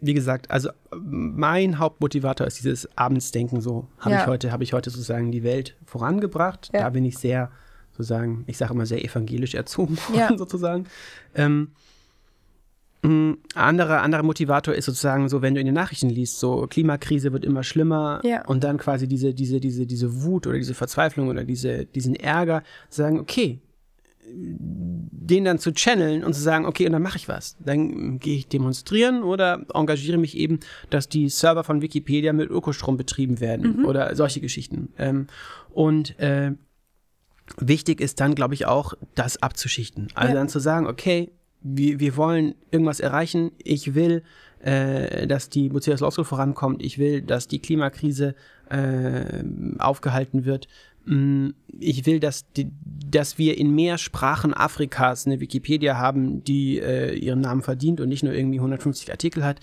wie gesagt, also mein Hauptmotivator ist dieses Abendsdenken so. Habe Ja. ich heute, habe ich heute sozusagen die Welt vorangebracht. Ja. Da bin ich sehr, sozusagen, ich sage immer sehr evangelisch erzogen worden, Ja. sozusagen. Ähm, ein anderer, anderer Motivator ist sozusagen so, wenn du in den Nachrichten liest, so Klimakrise wird immer schlimmer Ja. und dann quasi diese, diese, diese, diese Wut oder diese Verzweiflung oder diese, diesen Ärger, sagen, okay, den dann zu channeln und zu sagen, okay, und dann mache ich was. Dann gehe ich demonstrieren oder engagiere mich eben, dass die Server von Wikipedia mit Ökostrom betrieben werden oder solche Geschichten. Ähm, und äh, wichtig ist dann, glaube ich, auch, das abzuschichten. Also Ja. dann zu sagen, okay, wir, wir wollen irgendwas erreichen. Ich will, äh, dass die Bucerius Law School vorankommt. Ich will, dass die Klimakrise äh, aufgehalten wird. Mm, Ich will, dass, die, dass wir in mehr Sprachen Afrikas eine Wikipedia haben, die äh, ihren Namen verdient und nicht nur irgendwie 150 Artikel hat.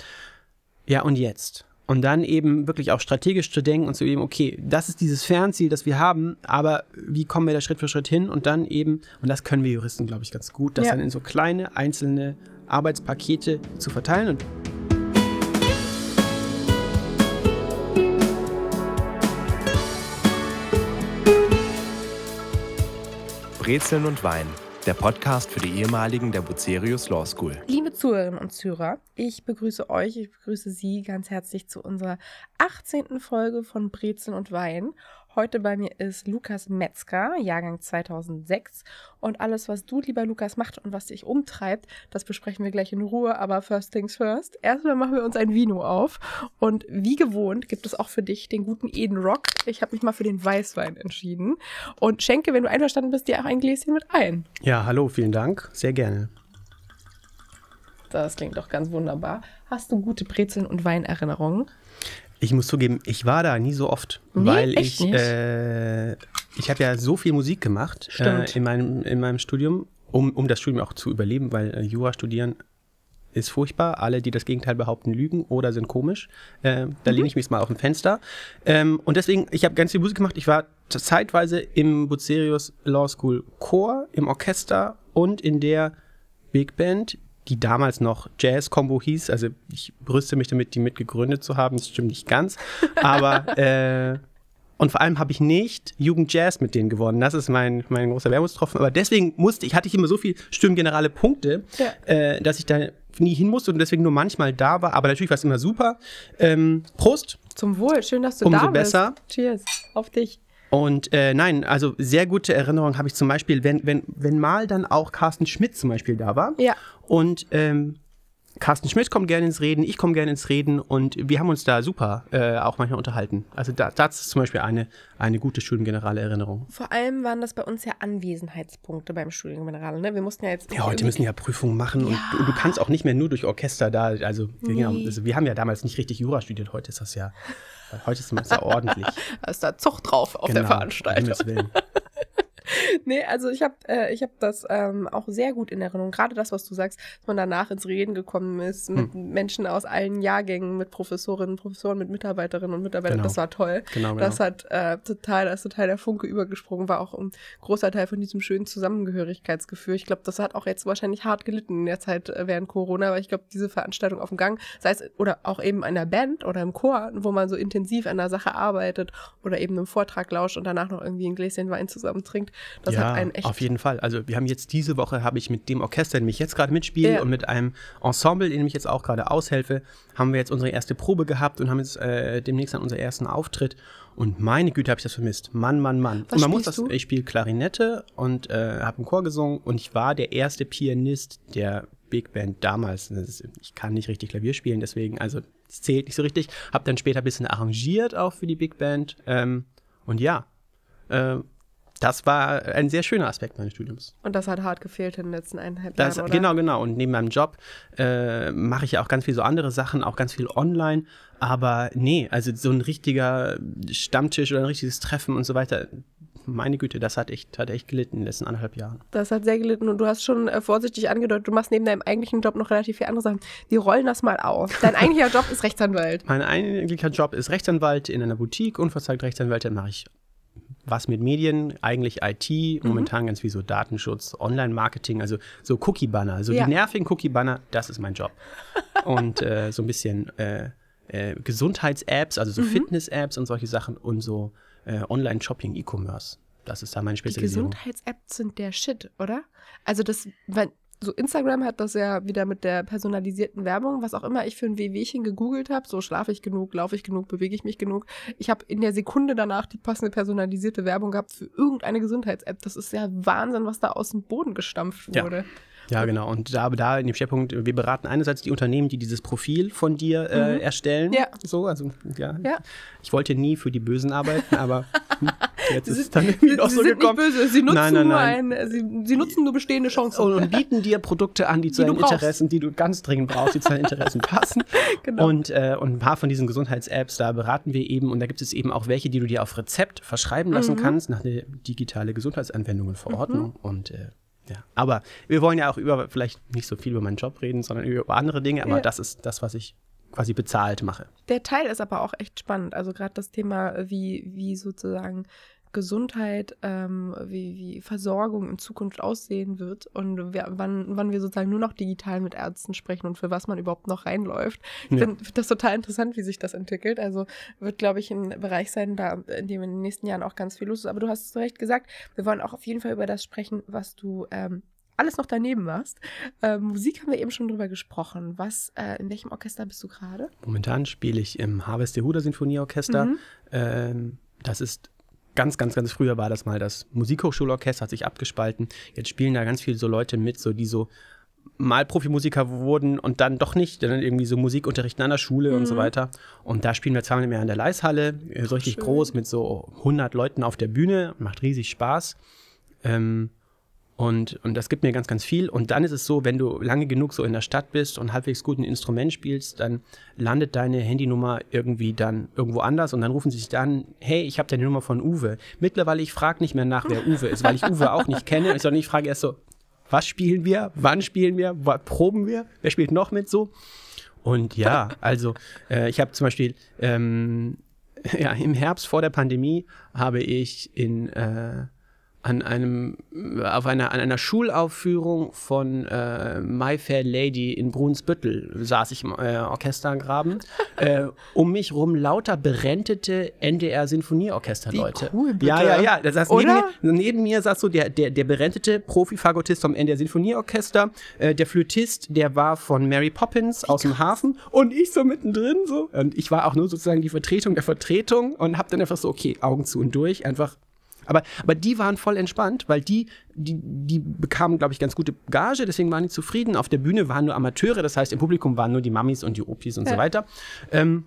Ja, und jetzt? Und dann eben wirklich auch strategisch zu denken und zu eben, okay, das ist dieses Fernziel, das wir haben, aber wie kommen wir da Schritt für Schritt hin? Und dann eben, und das können wir Juristen, glaube ich, ganz gut, das Ja. dann in so kleine einzelne Arbeitspakete zu verteilen. Und Brezeln und Wein, der Podcast für die ehemaligen der Bucerius Law School. Liebe Zuhörerinnen und Zuhörer, ich begrüße euch, ich begrüße Sie ganz herzlich zu unserer 18. Folge von Brezeln und Wein. Heute bei mir ist Lukas Metzger, Jahrgang 2006. Und alles, was du, lieber Lukas, macht und was dich umtreibt, das besprechen wir gleich in Ruhe. Aber first things first. Erstmal machen wir uns ein Vino auf. Und wie gewohnt gibt es auch für dich den guten Eden Rock. Ich habe mich mal für den Weißwein entschieden. Und schenke, wenn du einverstanden bist, dir auch ein Gläschen mit ein. ja, hallo, vielen Dank, sehr gerne. Das klingt doch ganz wunderbar. Hast du gute Brezeln und Weinerinnerungen? Ich muss zugeben, ich war da nie so oft, Nee, weil ich, äh, ich habe ja so viel Musik gemacht äh, Stimmt. in, meinem, in meinem Studium, um, um das Studium auch zu überleben, weil äh, Jura studieren ist furchtbar. Alle, die das Gegenteil behaupten, lügen oder sind komisch. Äh, da Mhm. lehne ich mich mal auf ein Fenster. Ähm, und deswegen, ich habe ganz viel Musik gemacht. Ich war zeitweise im Bucerius Law School Chor, im Orchester und in der Big Band, die damals noch Jazz Combo hieß. Also ich brüste mich damit, die mitgegründet zu haben. Das stimmt nicht ganz. Aber äh, und vor allem habe ich nicht Jugend Jazz mit denen gewonnen. Das ist mein, mein großer Wermutstropfen. Aber deswegen musste ich, hatte ich immer so viel Stimmgenerale Punkte, Ja. äh, dass ich da nie hin musste und deswegen nur manchmal da war. Aber natürlich war es immer super. Ähm, Prost. Zum Wohl, schön, dass du Umso da bist. besser. Cheers, auf dich. Und äh, nein, also sehr gute Erinnerungen habe ich zum Beispiel, wenn, wenn, wenn mal dann auch Carsten Schmidt zum Beispiel da war. Ja. Und ähm, Carsten Schmidt kommt gerne ins Reden, ich komme gerne ins Reden und wir haben uns da super äh, auch manchmal unterhalten. Also da, das ist zum Beispiel eine, eine gute Studiengenerale Erinnerung. Vor allem waren das bei uns ja Anwesenheitspunkte beim Studiengeneral. Ne? Wir mussten ja jetzt. Ja, heute müssen ja Prüfungen machen und du, du kannst auch nicht mehr nur durch Orchester da, also, genau, Nee. also wir haben ja damals nicht richtig Jura studiert, heute ist das ja, heute ist das ja ordentlich. Da ist da Zucht drauf auf der Genau, um Veranstaltung. Willen. Nee, also ich habe äh, ich hab das ähm, auch sehr gut in Erinnerung. Gerade das, was du sagst, dass man danach ins Reden gekommen ist mit Hm. Menschen aus allen Jahrgängen, mit Professorinnen, Professoren, mit Mitarbeiterinnen und Mitarbeitern. Genau. Das war toll. Genau, genau. Das hat äh, total, da ist total der Funke übergesprungen, war auch ein großer Teil von diesem schönen Zusammengehörigkeitsgefühl. Ich glaube, das hat auch jetzt wahrscheinlich hart gelitten in der Zeit äh, während Corona, aber ich glaube, diese Veranstaltung auf dem Gang, sei es oder auch eben in der Band oder im Chor, wo man so intensiv an der Sache arbeitet oder eben einem Vortrag lauscht und danach noch irgendwie ein Gläschen Wein zusammen trinkt, das ja, hat einen echt auf jeden Fall. Also wir haben jetzt diese Woche, habe ich mit dem Orchester, in dem ich jetzt gerade mitspiele Ja. und mit einem Ensemble, in dem ich jetzt auch gerade aushelfe, haben wir jetzt unsere erste Probe gehabt und haben jetzt äh, demnächst an unseren ersten Auftritt. Und meine Güte, habe ich das vermisst. Mann, Mann, Mann. Was und man muss das, du? ich spiele Klarinette und äh, habe im Chor gesungen und ich war der erste Pianist der Big Band damals. Ist, ich kann nicht richtig Klavier spielen, deswegen, also es zählt nicht so richtig. Habe dann später ein bisschen arrangiert auch für die Big Band. Ähm, und ja, äh, das war ein sehr schöner Aspekt meines Studiums. und das hat hart gefehlt in den letzten eineinhalb Das, Jahren, oder? genau, genau. Und neben meinem Job äh, mache ich ja auch ganz viel so andere Sachen, auch ganz viel online. Aber nee, also so ein richtiger Stammtisch oder ein richtiges Treffen und so weiter, meine Güte, das hat echt, hat echt gelitten in den letzten anderthalb Jahren. Das hat sehr gelitten und du hast schon äh, vorsichtig angedeutet, du machst neben deinem eigentlichen Job noch relativ viele andere Sachen. Wir rollen das mal auf. Dein eigentlicher Job ist Rechtsanwalt. Mein eigentlicher Job ist Rechtsanwalt in einer Boutique, unverzagt Rechtsanwalt, dann mache ich was mit Medien, eigentlich IT, Mhm. momentan ganz viel so Datenschutz, Online-Marketing, also so Cookie-Banner, so Ja. die nervigen Cookie-Banner, das ist mein Job. und äh, so ein bisschen äh, äh, Gesundheits-Apps, also so Mhm. Fitness-Apps und solche Sachen und so äh, Online-Shopping, E-Commerce. Das ist da meine Die Spezialisierung. Gesundheits-Apps sind der Shit, oder? Also das, weil so Instagram hat das ja wieder mit der personalisierten Werbung, was auch immer ich für ein Wehwehchen gegoogelt habe, so schlafe ich genug, laufe ich genug, bewege ich mich genug. Ich habe in der Sekunde danach die passende personalisierte Werbung gehabt für irgendeine Gesundheits-App. Das ist ja Wahnsinn, was da aus dem Boden gestampft wurde. Ja, genau. Und da, da in dem Schwerpunkt, wir beraten einerseits die Unternehmen, die dieses Profil von dir äh, erstellen. Ja. So, also, ja. Ja. Ich wollte nie für die Bösen arbeiten, aber hm, jetzt ist es dann irgendwie sie so sind gekommen. nicht böse, sie nutzen Nein, nein, nur nein. ein, sie, sie nutzen nur bestehende Chancen. Und, und bieten dir Produkte an, die zu deinen. Interessen, die du ganz dringend brauchst, die zu deinen Interessen passen. Genau. Und, äh, und ein paar von diesen Gesundheits-Apps, da beraten wir eben. Und da gibt es eben auch welche, die du dir auf Rezept verschreiben lassen Mhm. kannst, nach der digitale Gesundheitsanwendungenverordnung. Und äh, ja, aber wir wollen ja auch über, vielleicht nicht so viel über meinen Job reden, sondern über andere Dinge. Aber Ja. das ist das, was ich quasi bezahlt mache. Der Teil ist aber auch echt spannend. Also gerade das Thema, wie, wie sozusagen Gesundheit, ähm, wie, wie Versorgung in Zukunft aussehen wird und wer, wann, wann wir sozusagen nur noch digital mit Ärzten sprechen und für was man überhaupt noch reinläuft. Ich Ja. finde das total interessant, wie sich das entwickelt. Also wird, glaube ich, ein Bereich sein, da, in dem in den nächsten Jahren auch ganz viel los ist. Aber du hast es zu Recht gesagt, wir wollen auch auf jeden Fall über das sprechen, was du ähm, alles noch daneben machst. Ähm, Musik haben wir eben schon drüber gesprochen. Was, äh, in welchem Orchester bist du gerade? Momentan spiele ich im Harvest Yehuda Sinfonieorchester. Mhm. Ähm, das ist ganz, ganz, ganz früher war das mal das Musikhochschulorchester, hat sich abgespalten. Jetzt spielen da ganz viele so Leute mit, so die so mal Profimusiker wurden und dann doch nicht, dann irgendwie so Musik unterrichten an der Schule und so Mhm. weiter. Und da spielen wir zweimal im Jahr in der Leishalle, so richtig Schön. groß mit so 100 Leuten auf der Bühne, macht riesig Spaß. Ähm, und, und das gibt mir ganz, ganz viel. Und dann ist es so, wenn du lange genug so in der Stadt bist und halbwegs gut ein Instrument spielst, dann landet deine Handynummer irgendwie dann irgendwo anders und dann rufen sie sich dann, hey, ich habe deine Nummer von Uwe. Mittlerweile, ich frage nicht mehr nach, wer Uwe ist, weil ich Uwe auch nicht kenne, sondern ich frage erst so, was spielen wir, wann spielen wir, was proben wir, wer spielt noch mit so? Und ja, also äh, ich habe zum Beispiel ähm, ja, im Herbst vor der Pandemie habe ich in äh, an einem auf einer an einer Schulaufführung von äh, My Fair Lady in Brunsbüttel saß ich im äh, Orchestergraben. äh, um mich rum lauter berentete NDR Sinfonieorchesterleute. Wie cool, bitte. Ja, ja, ja. Da saß neben, mir, neben mir saß so der, der, der berentete Profi-Fagottist vom NDR Sinfonieorchester, äh, der Flötist, der war von Mary Poppins aus dem Hafen und ich so mittendrin so. Und ich war auch nur sozusagen die Vertretung der Vertretung und hab dann einfach so, okay, Augen zu und durch, einfach aber, aber die waren voll entspannt, weil die, die, die bekamen, glaube ich, ganz gute Gage, deswegen waren die zufrieden. Auf der Bühne waren nur Amateure, das heißt, im Publikum waren nur die Mamis und die Opis und so Ja. weiter. Ähm,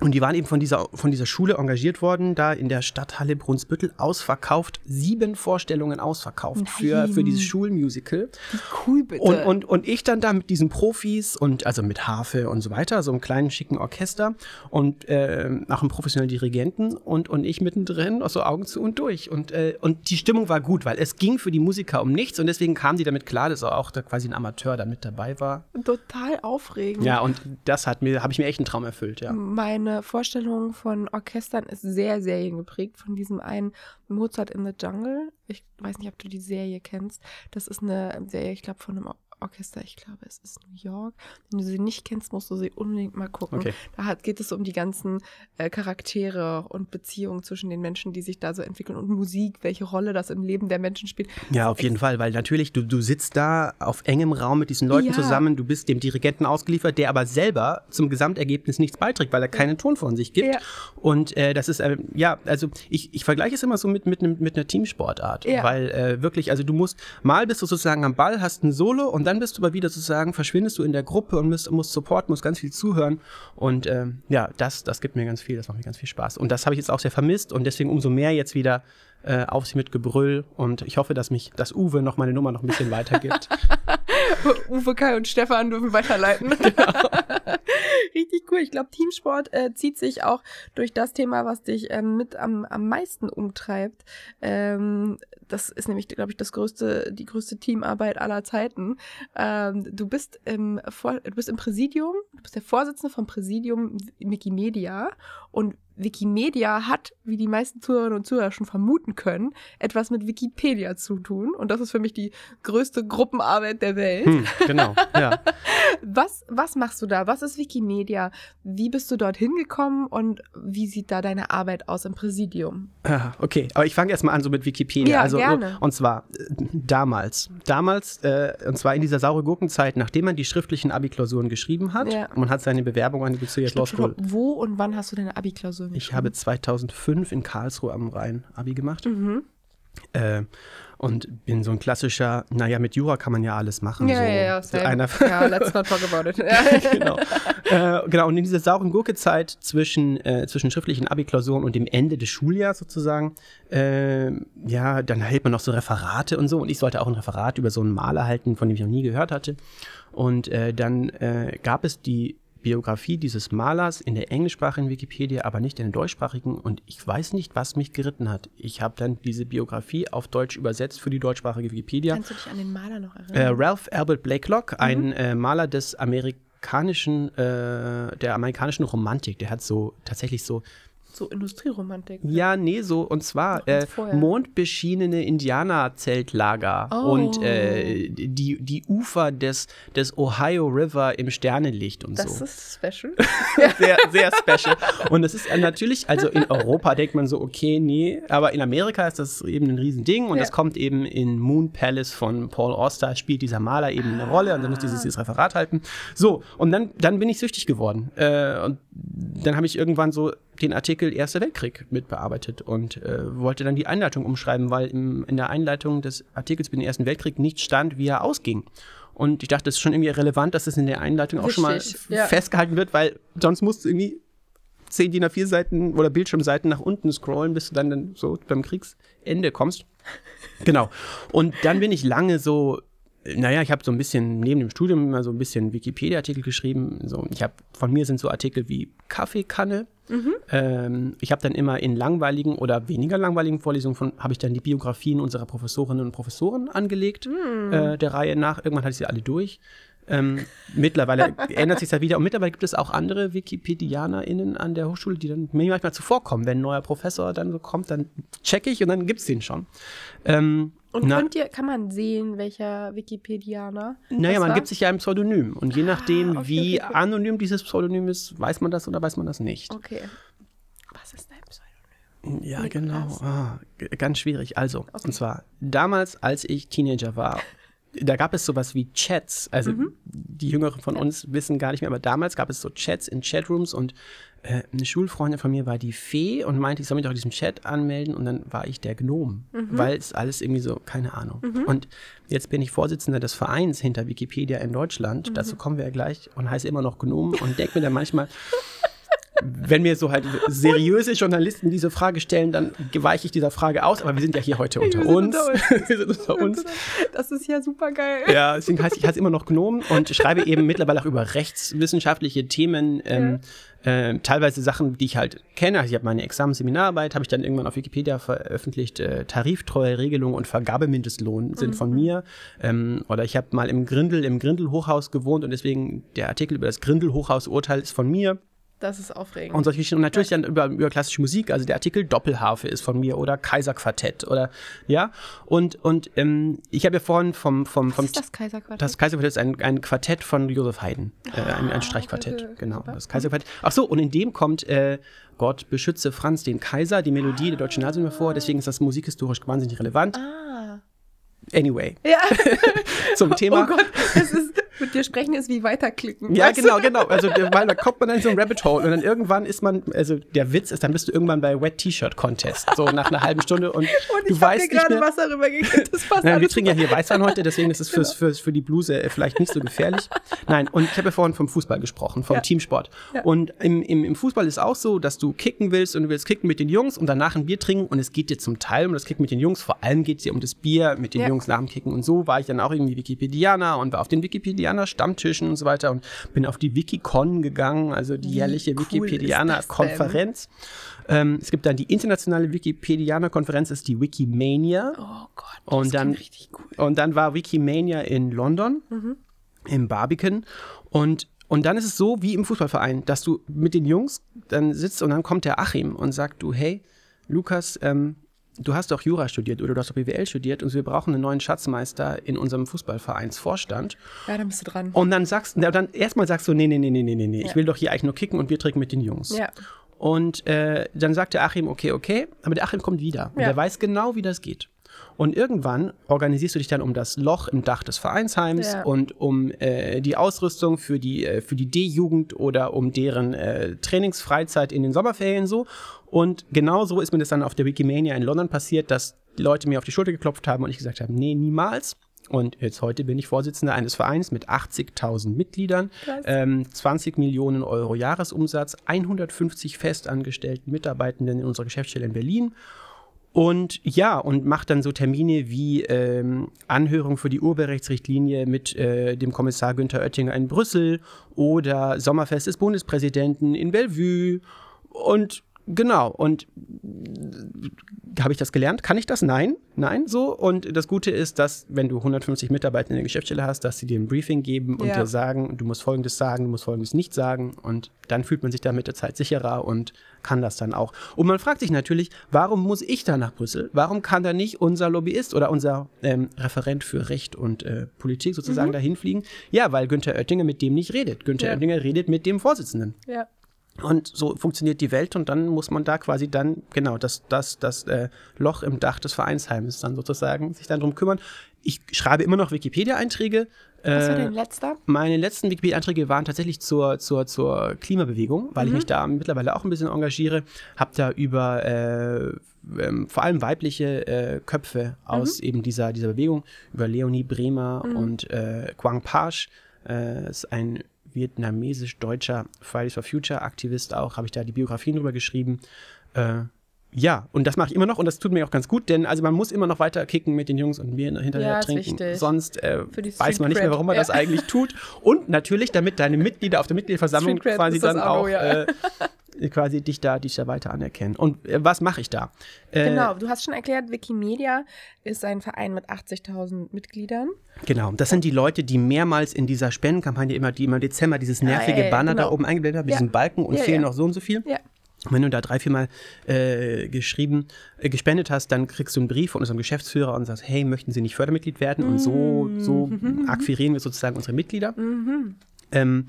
und die waren eben von dieser, von dieser Schule engagiert worden, da in der Stadthalle Brunsbüttel, ausverkauft, sieben Vorstellungen ausverkauft für, Nein. für dieses Schulmusical. Cool, bitte. Und, und, und ich dann da mit diesen Profis und also mit Harfe und so weiter, so einem kleinen schicken Orchester und ähm, auch einem professionellen Dirigenten und, und ich mittendrin, also Augen zu und durch. Und, äh, und die Stimmung war gut, weil es ging für die Musiker um nichts und deswegen kamen die damit klar, dass auch da quasi ein Amateur da mit dabei war. Total aufregend. Ja, und das hat mir, habe ich mir echt einen Traum erfüllt, ja. Meine Vorstellung von Orchestern ist sehr seriengeprägt von diesem einen Mozart in the Jungle. Ich weiß nicht, ob du die Serie kennst. Das ist eine Serie, ich glaube, von einem Orchester. Ich glaube, es ist New York. Wenn du sie nicht kennst, musst du sie unbedingt mal gucken. Okay. Da hat, geht es um die ganzen äh, Charaktere und Beziehungen zwischen den Menschen, die sich da so entwickeln und Musik, welche Rolle das im Leben der Menschen spielt. Ja, auf jeden Fall, weil natürlich, du, du sitzt da auf engem Raum mit diesen Leuten Ja. zusammen, du bist dem Dirigenten ausgeliefert, der aber selber zum Gesamtergebnis nichts beiträgt, weil er keinen Ton von sich gibt. Ja. Und äh, das ist, äh, ja, also ich, ich vergleiche es immer so mit, mit, mit einer Teamsportart, weil äh, wirklich, also du musst, mal bist du sozusagen am Ball, hast ein Solo und dann bist du aber wieder sozusagen, verschwindest du in der Gruppe und musst, musst supporten, musst ganz viel zuhören und ähm, ja, das, das gibt mir ganz viel, das macht mir ganz viel Spaß. Und das habe ich jetzt auch sehr vermisst und deswegen umso mehr jetzt wieder äh, auf sie mit Gebrüll und ich hoffe, dass mich, dass Uwe noch meine Nummer noch ein bisschen weitergibt. Uwe, Kai und Stefan dürfen weiterleiten. Genau. Richtig cool. Ich glaube, Teamsport äh, zieht sich auch durch das Thema, was dich ähm, mit am, am meisten umtreibt, ähm, das ist nämlich, glaube ich, das größte, die größte Teamarbeit aller Zeiten. Ähm, du bist im Vor du bist im Präsidium, du bist der Vorsitzende vom Präsidium Wikimedia und Wikimedia hat, wie die meisten Zuhörerinnen und Zuhörer schon vermuten können, etwas mit Wikipedia zu tun. Und das ist für mich die größte Gruppenarbeit der Welt. Hm, genau, ja. Was, was machst du da? Was ist Wikimedia? Wie bist du dort hingekommen und wie sieht da deine Arbeit aus im Präsidium? Ah, okay, aber ich fange erstmal an so mit Wikipedia. Ja, also, gerne. Und zwar äh, damals. Damals, äh, und zwar in dieser saure Gurkenzeit, nachdem man die schriftlichen Abi-Klausuren geschrieben hat, Ja. man hat seine Bewerbung an die Bucerius Law School. Wo und wann hast du deine Abi-Klausur Ich habe 2005 in Karlsruhe am Rhein Abi gemacht. Mhm. Äh, und bin so ein klassischer, naja, mit Jura kann man ja alles machen. Ja, so ja, ja, same. einer, ja, let's not talk about it. Genau. äh, genau, und in dieser sauren Gurkezeit zwischen, äh, zwischen schriftlichen Abi-Klausuren und dem Ende des Schuljahres sozusagen, äh, ja, dann hält man noch so Referate und so. Und ich sollte auch ein Referat über so einen Maler halten, von dem ich noch nie gehört hatte. Und äh, dann äh, gab es die Biografie dieses Malers in der englischsprachigen Wikipedia, aber nicht in der deutschsprachigen. Und ich weiß nicht, was mich geritten hat. Ich habe dann diese Biografie auf Deutsch übersetzt für die deutschsprachige Wikipedia. Kannst du dich an den Maler noch erinnern? Äh, Ralph Albert Blakelock, ein äh, Maler des amerikanischen, äh, der amerikanischen Romantik. Der hat so tatsächlich so, so Industrieromantik. ja, nee, so, und zwar äh, mondbeschienene Indianerzeltlager Oh. und äh, die, die Ufer des, des Ohio River im Sternenlicht und Das so. ist special. sehr, sehr special. Und das ist äh, natürlich, also in Europa denkt man so, okay, nee, aber in Amerika ist das eben ein Riesending und Ja. das kommt eben in Moon Palace von Paul Auster, spielt dieser Maler eben eine Rolle und dann muss dieses, dieses Referat halten. So, und dann, dann bin ich süchtig geworden. Äh, und dann habe ich irgendwann so den Artikel Erster Weltkrieg mitbearbeitet und äh, wollte dann die Einleitung umschreiben, weil im, in der Einleitung des Artikels über den Ersten Weltkrieg nicht stand, wie er ausging. Und ich dachte, das ist schon irgendwie relevant, dass das in der Einleitung auch schon mal Richtig, ja. festgehalten wird, weil sonst musst du irgendwie 10 DIN A4 Seiten oder Bildschirmseiten nach unten scrollen, bis du dann, dann so beim Kriegsende kommst. Genau. Und dann bin ich lange so, naja, ich habe so ein bisschen neben dem Studium immer so ein bisschen Wikipedia-Artikel geschrieben. So, ich habe von mir sind so Artikel wie Kaffeekanne. Ähm, ich habe dann immer in langweiligen oder weniger langweiligen Vorlesungen von habe ich dann die Biografien unserer Professorinnen und Professoren angelegt äh, der Reihe nach. Irgendwann hatte ich sie alle durch. Ähm, mittlerweile ändert sich das wieder und mittlerweile gibt es auch andere WikipedianerInnen an der Hochschule, die dann mir manchmal zuvorkommen. Wenn ein neuer Professor dann so kommt, dann checke ich und dann gibt es den schon. Ähm, Und na, könnt ihr, kann man sehen, welcher Wikipedianer? naja, man war? gibt sich ja ein Pseudonym und je nachdem, okay, wie okay, anonym dieses Pseudonym ist, weiß man das oder weiß man das nicht. Okay. Was ist dein Pseudonym? Ja, Wie genau. Ah, ganz schwierig. Also, Okay. und zwar damals, als ich Teenager war, da gab es sowas wie Chats. Also, Mhm. die Jüngeren von uns wissen gar nicht mehr, aber damals gab es so Chats in Chatrooms und äh, eine Schulfreundin von mir war die Fee und meinte, ich soll mich doch in diesem Chat anmelden und dann war ich der Gnom, Mhm. weil es alles irgendwie so, keine Ahnung. Und jetzt bin ich Vorsitzender des Vereins hinter Wikipedia in Mhm. Deutschland. Dazu kommen wir ja gleich und heiße immer noch Gnom und denke mir dann manchmal, wenn mir so halt seriöse Journalisten diese Frage stellen, dann weiche ich dieser Frage aus. Aber wir sind ja hier heute unter uns. unter wir sind unter uns. Das ist ja super geil. Ja, deswegen heiße ich heiße immer noch Gnom und schreibe eben mittlerweile auch über rechtswissenschaftliche Themen. Ähm, äh, teilweise Sachen, die ich halt kenne. Also ich habe meine Examen-Seminararbeit, habe ich dann irgendwann auf Wikipedia veröffentlicht. Äh, Tariftreue Regelung und Vergabemindestlohn sind von mir. Ähm, oder ich habe mal im Grindel, im Grindel-Hochhaus gewohnt und deswegen der Artikel über das Grindel-Hochhaus-Urteil ist von mir. Das ist aufregend. Und solche Geschichten. Und natürlich dann über, über klassische Musik, also der Artikel Doppelharfe ist von mir oder Kaiserquartett oder ja. Und, und ähm, ich habe ja vorhin vom, vom, vom Was ist das Kaiserquartett? das Kaiserquartett ist ein, ein Quartett von Josef Haydn. Äh, ein, ein Streichquartett, okay, genau. super. Das Kaiserquartett. Ach so, und in dem kommt äh, Gott beschütze Franz den Kaiser, die Melodie der deutschen Nationalhymne vor. Deswegen ist das musikhistorisch wahnsinnig relevant. ah. Anyway, Ja. zum Thema. Oh Gott, es ist, mit dir sprechen ist wie weiterklicken. Ja, weißt genau, genau. Also, weil da kommt man dann in so ein Rabbit Hole und dann irgendwann ist man, also der Witz ist, dann bist du irgendwann bei Wet T-Shirt Contest, so nach einer halben Stunde und, Und du weißt dir nicht gerade mehr. Wasser rübergekippt. Das passt Nein, wir trinken ja hier Weißwein heute, deswegen ist es fürs, fürs, für die Bluse äh, vielleicht nicht so gefährlich. Nein, und ich habe ja vorhin vom Fußball gesprochen, vom Ja. Teamsport. Ja. Und im, im, im Fußball ist auch so, dass du kicken willst und du willst kicken mit den Jungs und danach ein Bier trinken und es geht dir zum Teil um das Kicken mit den Jungs, vor allem geht es dir um das Bier mit den Ja. Jungs dem Kicken und so war ich dann auch irgendwie Wikipedianer und war auf den Wikipedianer-Stammtischen und so weiter und bin auf die Wikicon gegangen, also die jährliche cool Wikipedianer-Konferenz. Ähm, es gibt dann die internationale Wikipedianer-Konferenz, ist die Wikimania. Oh Gott, Und das dann- klingt richtig cool. Und dann war Wikimania in London, im Barbican. Und, und dann ist es so wie im Fußballverein, dass du mit den Jungs dann sitzt und dann kommt der Achim und sagt du, hey, Lukas, ähm, du hast doch Jura studiert oder du hast doch BWL studiert und wir brauchen einen neuen Schatzmeister in unserem Fußballvereinsvorstand. Ja, dann bist du dran. Und dann sagst na, dann erstmal sagst du, nee, nee, nee, nee, nee, nee, Ja. ich will doch hier eigentlich nur kicken und Bier trinken mit den Jungs. Ja. Und äh, dann sagt der Achim, okay, okay, aber der Achim kommt wieder. Und Ja. der weiß genau, wie das geht. Und irgendwann organisierst du dich dann um das Loch im Dach des Vereinsheims Ja. und um äh, die Ausrüstung für die, äh, für die D-Jugend oder um deren äh, Trainingsfreizeit in den Sommerferien so. Und genau so ist mir das dann auf der Wikimania in London passiert, dass die Leute mir auf die Schulter geklopft haben und ich gesagt habe, nee, niemals. Und jetzt heute bin ich Vorsitzender eines Vereins mit 80.000 Mitgliedern, ähm, 20 Millionen Euro Jahresumsatz, 150 festangestellten Mitarbeitenden in unserer Geschäftsstelle in Berlin. Und ja, und macht dann so Termine wie ähm, Anhörung für die Urheberrechtsrichtlinie mit äh, dem Kommissar Günther Oettinger in Brüssel oder Sommerfest des Bundespräsidenten in Bellevue. Und genau, und habe ich das gelernt? Kann ich das? Nein, nein, so. Und das Gute ist, dass, wenn du 150 Mitarbeiter in der Geschäftsstelle hast, dass sie dir ein Briefing geben und Ja. dir sagen, du musst Folgendes sagen, du musst Folgendes nicht sagen. Und dann fühlt man sich da mit der Zeit sicherer und kann das dann auch. Und man fragt sich natürlich, warum muss ich da nach Brüssel? Warum kann da nicht unser Lobbyist oder unser ähm, Referent für Recht und äh, Politik sozusagen dahin fliegen? Ja, weil Günther Oettinger mit dem nicht redet. Günther Ja. Oettinger redet mit dem Vorsitzenden. Ja. Und so funktioniert die Welt und dann muss man da quasi dann, genau, das, das, das äh, Loch im Dach des Vereinsheims dann sozusagen sich dann drum kümmern. Ich schreibe immer noch Wikipedia-Einträge. Was war Äh, dein letzter? meine letzten Wikipedia-Einträge waren tatsächlich zur, zur, zur Klimabewegung, weil ich mich da mittlerweile auch ein bisschen engagiere. Hab da über äh, ähm, vor allem weibliche äh, Köpfe aus eben dieser, dieser Bewegung, über Leonie Bremer und äh, Quang Pasch, äh, ist ein vietnamesisch-deutscher Fridays for Future-Aktivist auch, habe ich da die Biografien drüber geschrieben. Äh, ja, und das mache ich immer noch und das tut mir auch ganz gut, denn also man muss immer noch weiter kicken mit den Jungs und Bier hinterher Ja, trinken. wichtig. Sonst äh, weiß man nicht mehr, warum man Cred. das eigentlich tut. Und natürlich, damit deine Mitglieder auf der Mitgliederversammlung quasi dann auch, auch ja. äh, quasi dich da, dich da weiter anerkennen. Und äh, was mache ich da? Äh, Genau, du hast schon erklärt, Wikimedia ist ein Verein mit 80.000 Mitgliedern. Genau, das sind die Leute, die mehrmals in dieser Spendenkampagne immer, die immer im Dezember dieses nervige ja, ja, Banner da genau. oben eingeblendet haben, mit Ja. diesem Balken und Ja, fehlen noch so und so viel. Ja. Und wenn du da drei, viermal äh, geschrieben, äh, gespendet hast, dann kriegst du einen Brief von unserem Geschäftsführer und sagst, hey, möchten Sie nicht Fördermitglied werden? Und so, so Mhm. akquirieren wir sozusagen unsere Mitglieder. Ähm,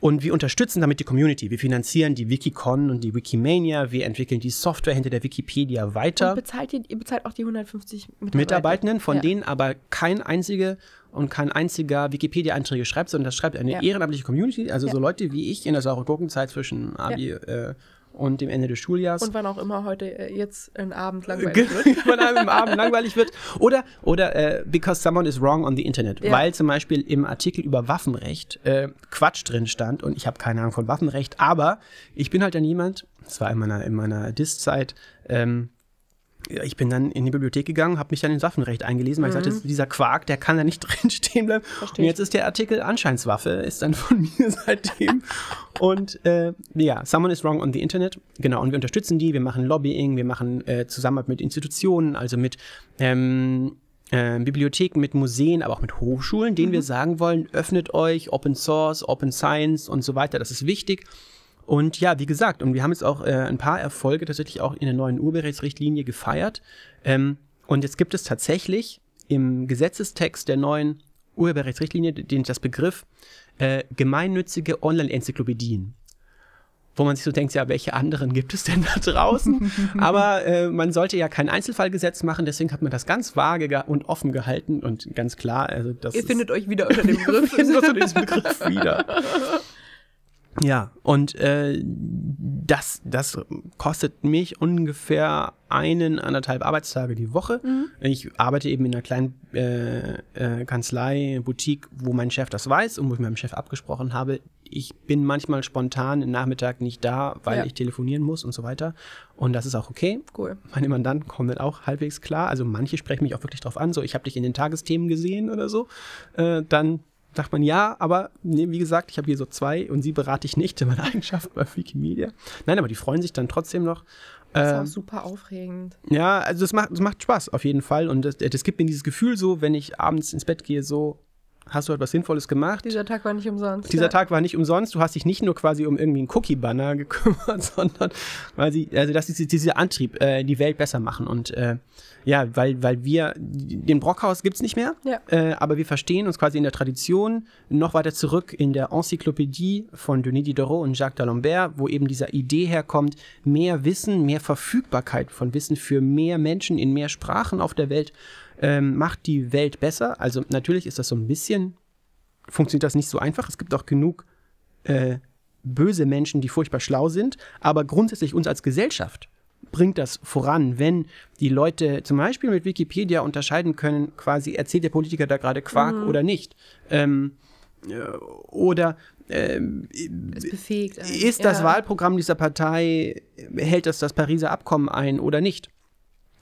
und wir unterstützen damit die Community. Wir finanzieren die Wikicon und die Wikimania. Wir entwickeln die Software hinter der Wikipedia weiter. Und bezahlt ihr, ihr bezahlt auch die 150 Mitarbeiter. Mitarbeitenden, von ja. denen aber kein einzige und kein einziger Wikipedia-Einträge schreibt, sondern das schreibt eine Ja. ehrenamtliche Community, also Ja. so Leute wie ich in der sauren Gurkenzeit zwischen Abi äh, und dem Ende des Schuljahres. Und wann auch immer heute äh, jetzt ein Abend langweilig wird. Wenn einem im Abend langweilig wird. Oder, oder äh, because someone is wrong on the Internet. Ja. Weil zum Beispiel im Artikel über Waffenrecht äh, Quatsch drin stand und ich habe keine Ahnung von Waffenrecht, aber ich bin halt dann jemand, das war in meiner, in meiner Dis-Zeit, ähm, ich bin dann in die Bibliothek gegangen, habe mich dann ins Waffenrecht eingelesen, weil ich sagte, dieser Quark, der kann da nicht drin stehen bleiben. Mhm. Versteh und jetzt ist der Artikel Anscheinswaffe, ist dann von mir seitdem. und äh, ja, someone is wrong on the Internet. Genau, und wir unterstützen die, wir machen Lobbying, wir machen äh, Zusammenarbeit mit Institutionen, also mit ähm, äh, Bibliotheken, mit Museen, aber auch mit Hochschulen, denen wir sagen wollen, öffnet euch, Open Source, Open Science und so weiter, das ist wichtig. Und ja, wie gesagt, und wir haben jetzt auch äh, ein paar Erfolge tatsächlich auch in der neuen Urheberrechtsrichtlinie gefeiert. Ähm, und jetzt gibt es tatsächlich im Gesetzestext der neuen Urheberrechtsrichtlinie den, das Begriff äh, gemeinnützige Online-Enzyklopädien. Wo man sich so denkt, ja, welche anderen gibt es denn da draußen? Aber äh, man sollte ja kein Einzelfallgesetz machen, deswegen hat man das ganz vage ge- und offen gehalten und ganz klar. Also das Ihr ist- findet euch wieder unter dem Begriff. finden uns unter diesem Begriff wieder. Ja, und äh, das, das kostet mich ungefähr einen, anderthalb Arbeitstage die Woche. Ich arbeite eben in einer kleinen äh, äh, Kanzlei, Boutique, wo mein Chef das weiß und wo ich mit meinem Chef abgesprochen habe. Ich bin manchmal spontan im Nachmittag nicht da, weil Ja. ich telefonieren muss und so weiter. Und das ist auch okay. Cool. Meine Mandanten kommen dann auch halbwegs klar. Also manche sprechen mich auch wirklich drauf an, so ich habe dich in den Tagesthemen gesehen oder so. Äh, dann sagt man ja, aber nee, wie gesagt, ich habe hier so zwei und sie berate ich nicht in meiner Eigenschaft bei Wikimedia. Nein, aber die freuen sich dann trotzdem noch. Das ist auch Ähm, super aufregend. ja, also das macht, das macht Spaß auf jeden Fall und das, das gibt mir dieses Gefühl so, wenn ich abends ins Bett gehe, so, hast du etwas Sinnvolles gemacht? Dieser Tag war nicht umsonst. Dieser ja. Tag war nicht umsonst. Du hast dich nicht nur quasi um irgendwie einen Cookie-Banner gekümmert, sondern quasi, also das ist dieser Antrieb, äh, die Welt besser machen. Und äh, ja, weil, weil wir, den Brockhaus gibt's nicht mehr, Ja. äh, aber wir verstehen uns quasi in der Tradition noch weiter zurück in der Enzyklopädie von Denis Diderot und Jacques d'Alembert, wo eben dieser Idee herkommt, mehr Wissen, mehr Verfügbarkeit von Wissen für mehr Menschen in mehr Sprachen auf der Welt ähm, macht die Welt besser. Also natürlich ist das so ein bisschen funktioniert das nicht so einfach. Es gibt auch genug äh, böse Menschen, die furchtbar schlau sind, aber grundsätzlich uns als Gesellschaft bringt das voran, wenn die Leute zum Beispiel mit Wikipedia unterscheiden können, quasi erzählt der Politiker da gerade Quark oder nicht. Ähm, äh, oder ähm, einen. ist das ja. Wahlprogramm dieser Partei, hält das das Pariser Abkommen ein oder nicht?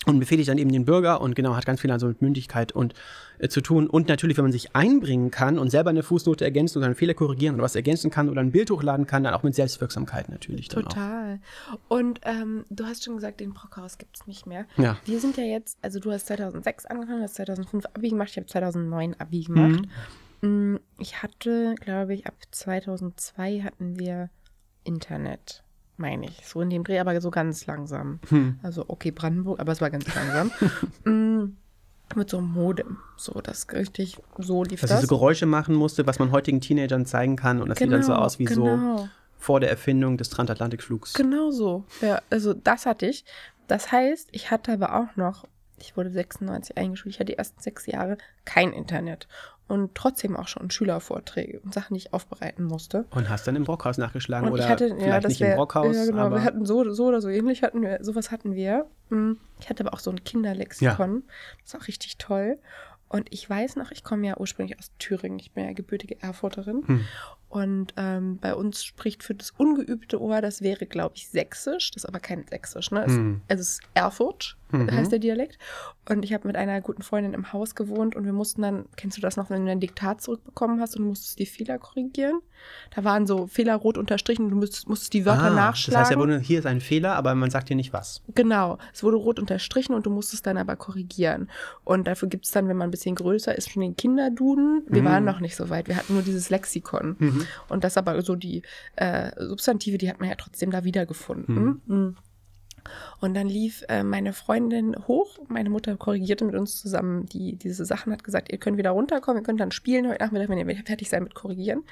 Und befehligt dann eben den Bürger und genau, hat ganz viel also mit Mündigkeit und äh, zu tun. Und natürlich, wenn man sich einbringen kann und selber eine Fußnote ergänzen oder einen Fehler korrigieren oder was ergänzen kann oder ein Bild hochladen kann, dann auch mit Selbstwirksamkeit natürlich. Total. Und ähm, du hast schon gesagt, den Brockhaus gibt es nicht mehr. Ja. Wir sind ja jetzt, also du hast 2006 angefangen, hast 2005 Abi gemacht, ich habe 2009 Abi gemacht. Mm, Ich hatte, glaube ich, ab 2002 hatten wir Internet, meine ich. So in dem Dreh, aber so ganz langsam. Hm. Also okay, Brandenburg, aber es war ganz langsam. Mm, Mit so einem Modem. So, das richtig, so lief Dass sie das. so Geräusche machen musste, was man heutigen Teenagern zeigen kann. Und das sieht dann so aus wie so genau. vor der Erfindung des Transatlantikflugs. Genau so. Ja, also das hatte ich. Das heißt, ich hatte aber auch noch, ich wurde 96 eingeschult, ich hatte die ersten sechs Jahre kein Internet. Und trotzdem auch schon Schülervorträge und Sachen, die ich aufbereiten musste. Und hast dann im Brockhaus nachgeschlagen Und oder ich hatte, vielleicht ja, das nicht im wäre, Brockhaus, ja, genau, aber wir hatten so, so oder so ähnlich hatten wir, sowas hatten wir. Mm, Ich hatte aber auch so ein Kinderlexikon. Das war auch richtig toll. Und ich weiß noch, ich komme ja ursprünglich aus Thüringen. Ich bin ja gebürtige Erfurterin. Hm. Und ähm, bei uns spricht für das ungeübte Ohr, das wäre, glaube ich, Sächsisch. Das ist aber kein Sächsisch, ne? Es, Hm. Also es ist Erfurt, Mhm. heißt der Dialekt. Und ich habe mit einer guten Freundin im Haus gewohnt und wir mussten dann, kennst du das noch, wenn du ein Diktat zurückbekommen hast und du musstest die Fehler korrigieren? Da waren so Fehler rot unterstrichen und du musstest, musstest die Wörter ah, nachschlagen. Das heißt ja, hier ist ein Fehler, aber man sagt dir nicht was. Genau, es wurde rot unterstrichen und du musstest dann aber korrigieren. Und dafür gibt es dann, wenn man ein bisschen größer ist, schon den Kinderduden. Wir Mhm. waren noch nicht so weit, wir hatten nur dieses Lexikon. Mhm. Und das aber so die äh, Substantive, die hat man ja trotzdem da wiedergefunden. Mhm. Und dann lief äh, meine Freundin hoch, meine Mutter korrigierte mit uns zusammen die, diese Sachen, hat gesagt, ihr könnt wieder runterkommen, ihr könnt dann spielen heute Nachmittag, wenn ihr fertig seid mit korrigieren.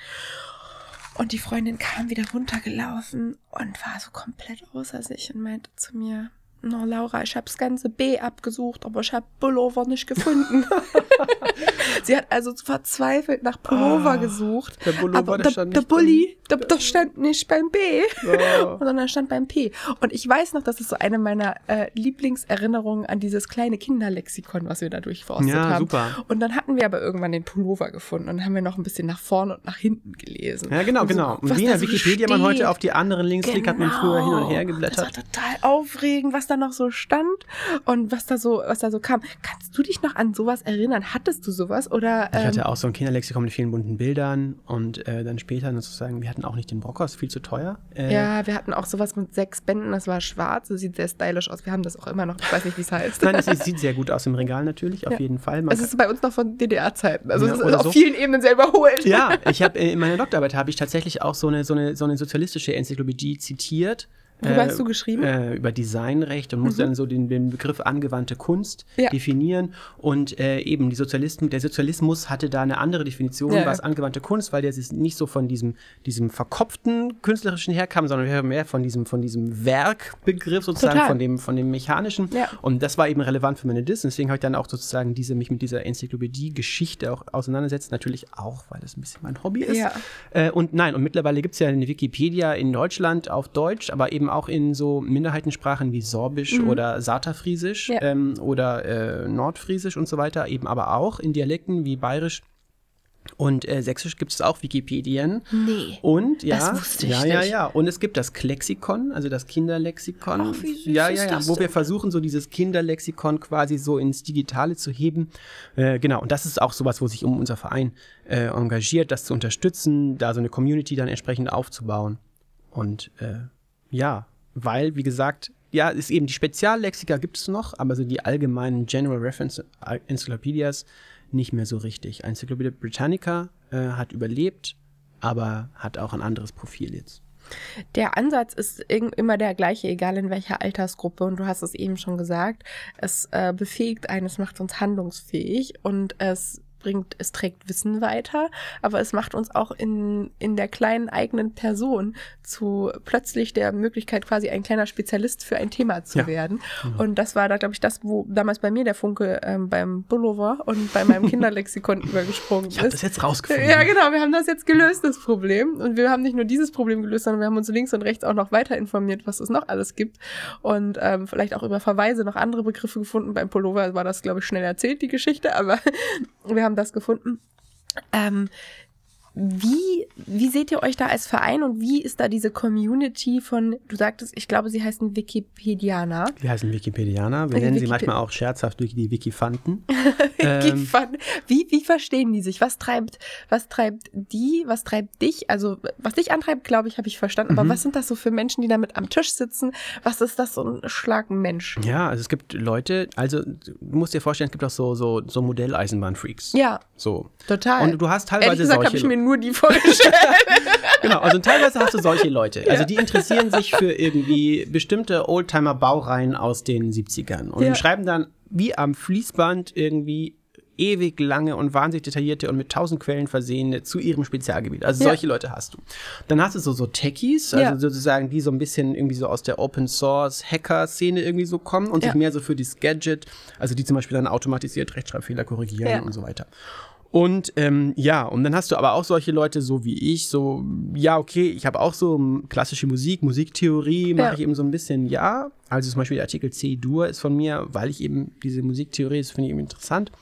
Und die Freundin kam wieder runtergelaufen und war so komplett außer sich und meinte zu mir, no Laura, ich habe das ganze B abgesucht, aber ich habe Pullover nicht gefunden. Sie hat also verzweifelt nach Pullover Ah, gesucht. Der Pullover, aber der der, stand der nicht Bulli, der, der stand nicht beim B, Oh. sondern stand beim P. Und ich weiß noch, das ist so eine meiner äh, Lieblingserinnerungen an dieses kleine Kinderlexikon, was wir da durchforstet Ja, haben. super. Und dann hatten wir aber irgendwann den Pullover gefunden und haben wir noch ein bisschen nach vorne und nach hinten gelesen. Ja, genau, so, genau. Und wie in der Wikipedia man heute steht. auf die anderen Links klickt, hat man früher hin und her Genau. Das war geblättert. total aufregend, was da noch so stand und was da so, was da so kam. Kannst du dich noch an sowas erinnern? Hattest du sowas oder? Ich ähm, hatte auch so ein Kinderlexikon mit vielen bunten Bildern und äh, dann später sozusagen, wir hatten auch nicht den Brockhaus, viel zu teuer. Äh, ja, wir hatten auch sowas mit sechs Bänden, das war schwarz, das sieht sehr stylisch aus. Wir haben das auch immer noch, ich weiß nicht, wie es heißt. Nein, das sieht sehr gut aus im Regal natürlich, auf Ja. jeden Fall. Man Es ist bei uns noch von DDR-Zeiten. Also Ja, es ist auf so. vielen Ebenen sehr überholt. Ja, ich habe in meiner Doktorarbeit habe ich tatsächlich auch so eine, so eine, so eine sozialistische Enzyklopädie zitiert. Worüber äh, hast du geschrieben? Äh, über Designrecht und musste dann so den, den Begriff angewandte Kunst Ja. definieren. Und äh, eben die Sozialisten, der Sozialismus hatte da eine andere Definition, Ja, ja. was angewandte Kunst, weil der sich nicht so von diesem, diesem verkopften künstlerischen herkam, sondern mehr von diesem, von diesem Werkbegriff sozusagen, Total. von dem, von dem mechanischen. Ja. Und das war eben relevant für meine Diss. Deswegen habe ich dann auch sozusagen diese, mich mit dieser Enzyklopädie-Geschichte auch auseinandersetzt. Natürlich auch, weil das ein bisschen mein Hobby ist. Ja. Äh, und nein, und mittlerweile gibt es ja eine Wikipedia in Deutschland auf Deutsch, aber eben auch in so Minderheitensprachen wie Sorbisch oder Saterfriesisch Mhm. Ja. ähm, oder äh, Nordfriesisch und so weiter, eben aber auch in Dialekten wie Bayerisch Und äh, Sächsisch gibt es auch Wikipedien. Nee. Und ja, das wusste ich ja, ja, ja. Und es gibt das Klexikon, also das Kinderlexikon. Ach, wie süß ja, ja, ja, wo wir denn? versuchen, so dieses Kinderlexikon quasi so ins Digitale zu heben. Äh, genau. Und das ist auch sowas, wo sich um unser Verein äh, engagiert, das zu unterstützen, da so eine Community dann entsprechend aufzubauen. Und äh, ja, weil, wie gesagt, ja, ist eben die Speziallexika gibt es noch, aber so die allgemeinen General Reference Encyclopedias nicht mehr so richtig. Encyclopedia Britannica äh, hat überlebt, aber hat auch ein anderes Profil jetzt. Der Ansatz ist immer der gleiche, egal in welcher Altersgruppe. Und du hast es eben schon gesagt. Es äh, befähigt einen, es macht uns handlungsfähig und es bringt, es trägt Wissen weiter, aber es macht uns auch in, in der kleinen eigenen Person zu plötzlich der Möglichkeit, quasi ein kleiner Spezialist für ein Thema zu Ja, werden. Und das war da, glaube ich, das, wo damals bei mir der Funke ähm, beim Pullover und bei meinem Kinderlexikon übergesprungen Ich ist. das jetzt rausgefunden. Ja, genau, wir haben das jetzt gelöst, das Problem. Und wir haben nicht nur dieses Problem gelöst, sondern wir haben uns links und rechts auch noch weiter informiert, was es noch alles gibt. Und ähm, vielleicht auch über Verweise noch andere Begriffe gefunden. Beim Pullover war das, glaube ich, schnell erzählt, die Geschichte, aber wir haben das gefunden. Ähm, wie, wie seht ihr euch da als Verein und wie ist da diese Community von, du sagtest, ich glaube, sie heißen Wikipedianer. Die heißen Wikipedianer. Wir nennen sie Wikipe- manchmal auch scherzhaft durch die Wikifanten. Ähm, Wikifan- wie, wie verstehen die sich? Was treibt, was treibt die? Was treibt dich? Also, was dich antreibt, glaube ich, habe ich verstanden. Mhm. Aber was sind das so für Menschen, die damit am Tisch sitzen? Was ist das so ein Schlagmensch? Ja, also es gibt Leute, also du musst dir vorstellen, es gibt auch so, so, so Modelleisenbahnfreaks. Ja, So. total. Und du hast Ehrlich teilweise gesagt habe solche ich mir nur die vorgestellt. Genau, also teilweise hast du solche Leute. Also die interessieren sich für irgendwie bestimmte Oldtimer-Baureihen aus den 70ern und Ja. schreiben dann wie am Fließband irgendwie ewig lange und wahnsinnig detaillierte und mit tausend Quellen versehene zu ihrem Spezialgebiet. Also Ja. solche Leute hast du. Dann hast du so, so Techies, also Ja. sozusagen, die so ein bisschen irgendwie so aus der Open-Source-Hacker-Szene irgendwie so kommen und Ja. sich mehr so für das Gadget, also die zum Beispiel dann automatisiert Rechtschreibfehler korrigieren Ja. und so weiter. Und ähm, ja, und dann hast du aber auch solche Leute, so wie ich, so, ja, okay, ich habe auch so m, klassische Musik, Musiktheorie mache Ja. ich eben so ein bisschen, ja. Also zum Beispiel der Artikel C-Dur ist von mir, weil ich eben diese Musiktheorie, das finde ich eben interessant.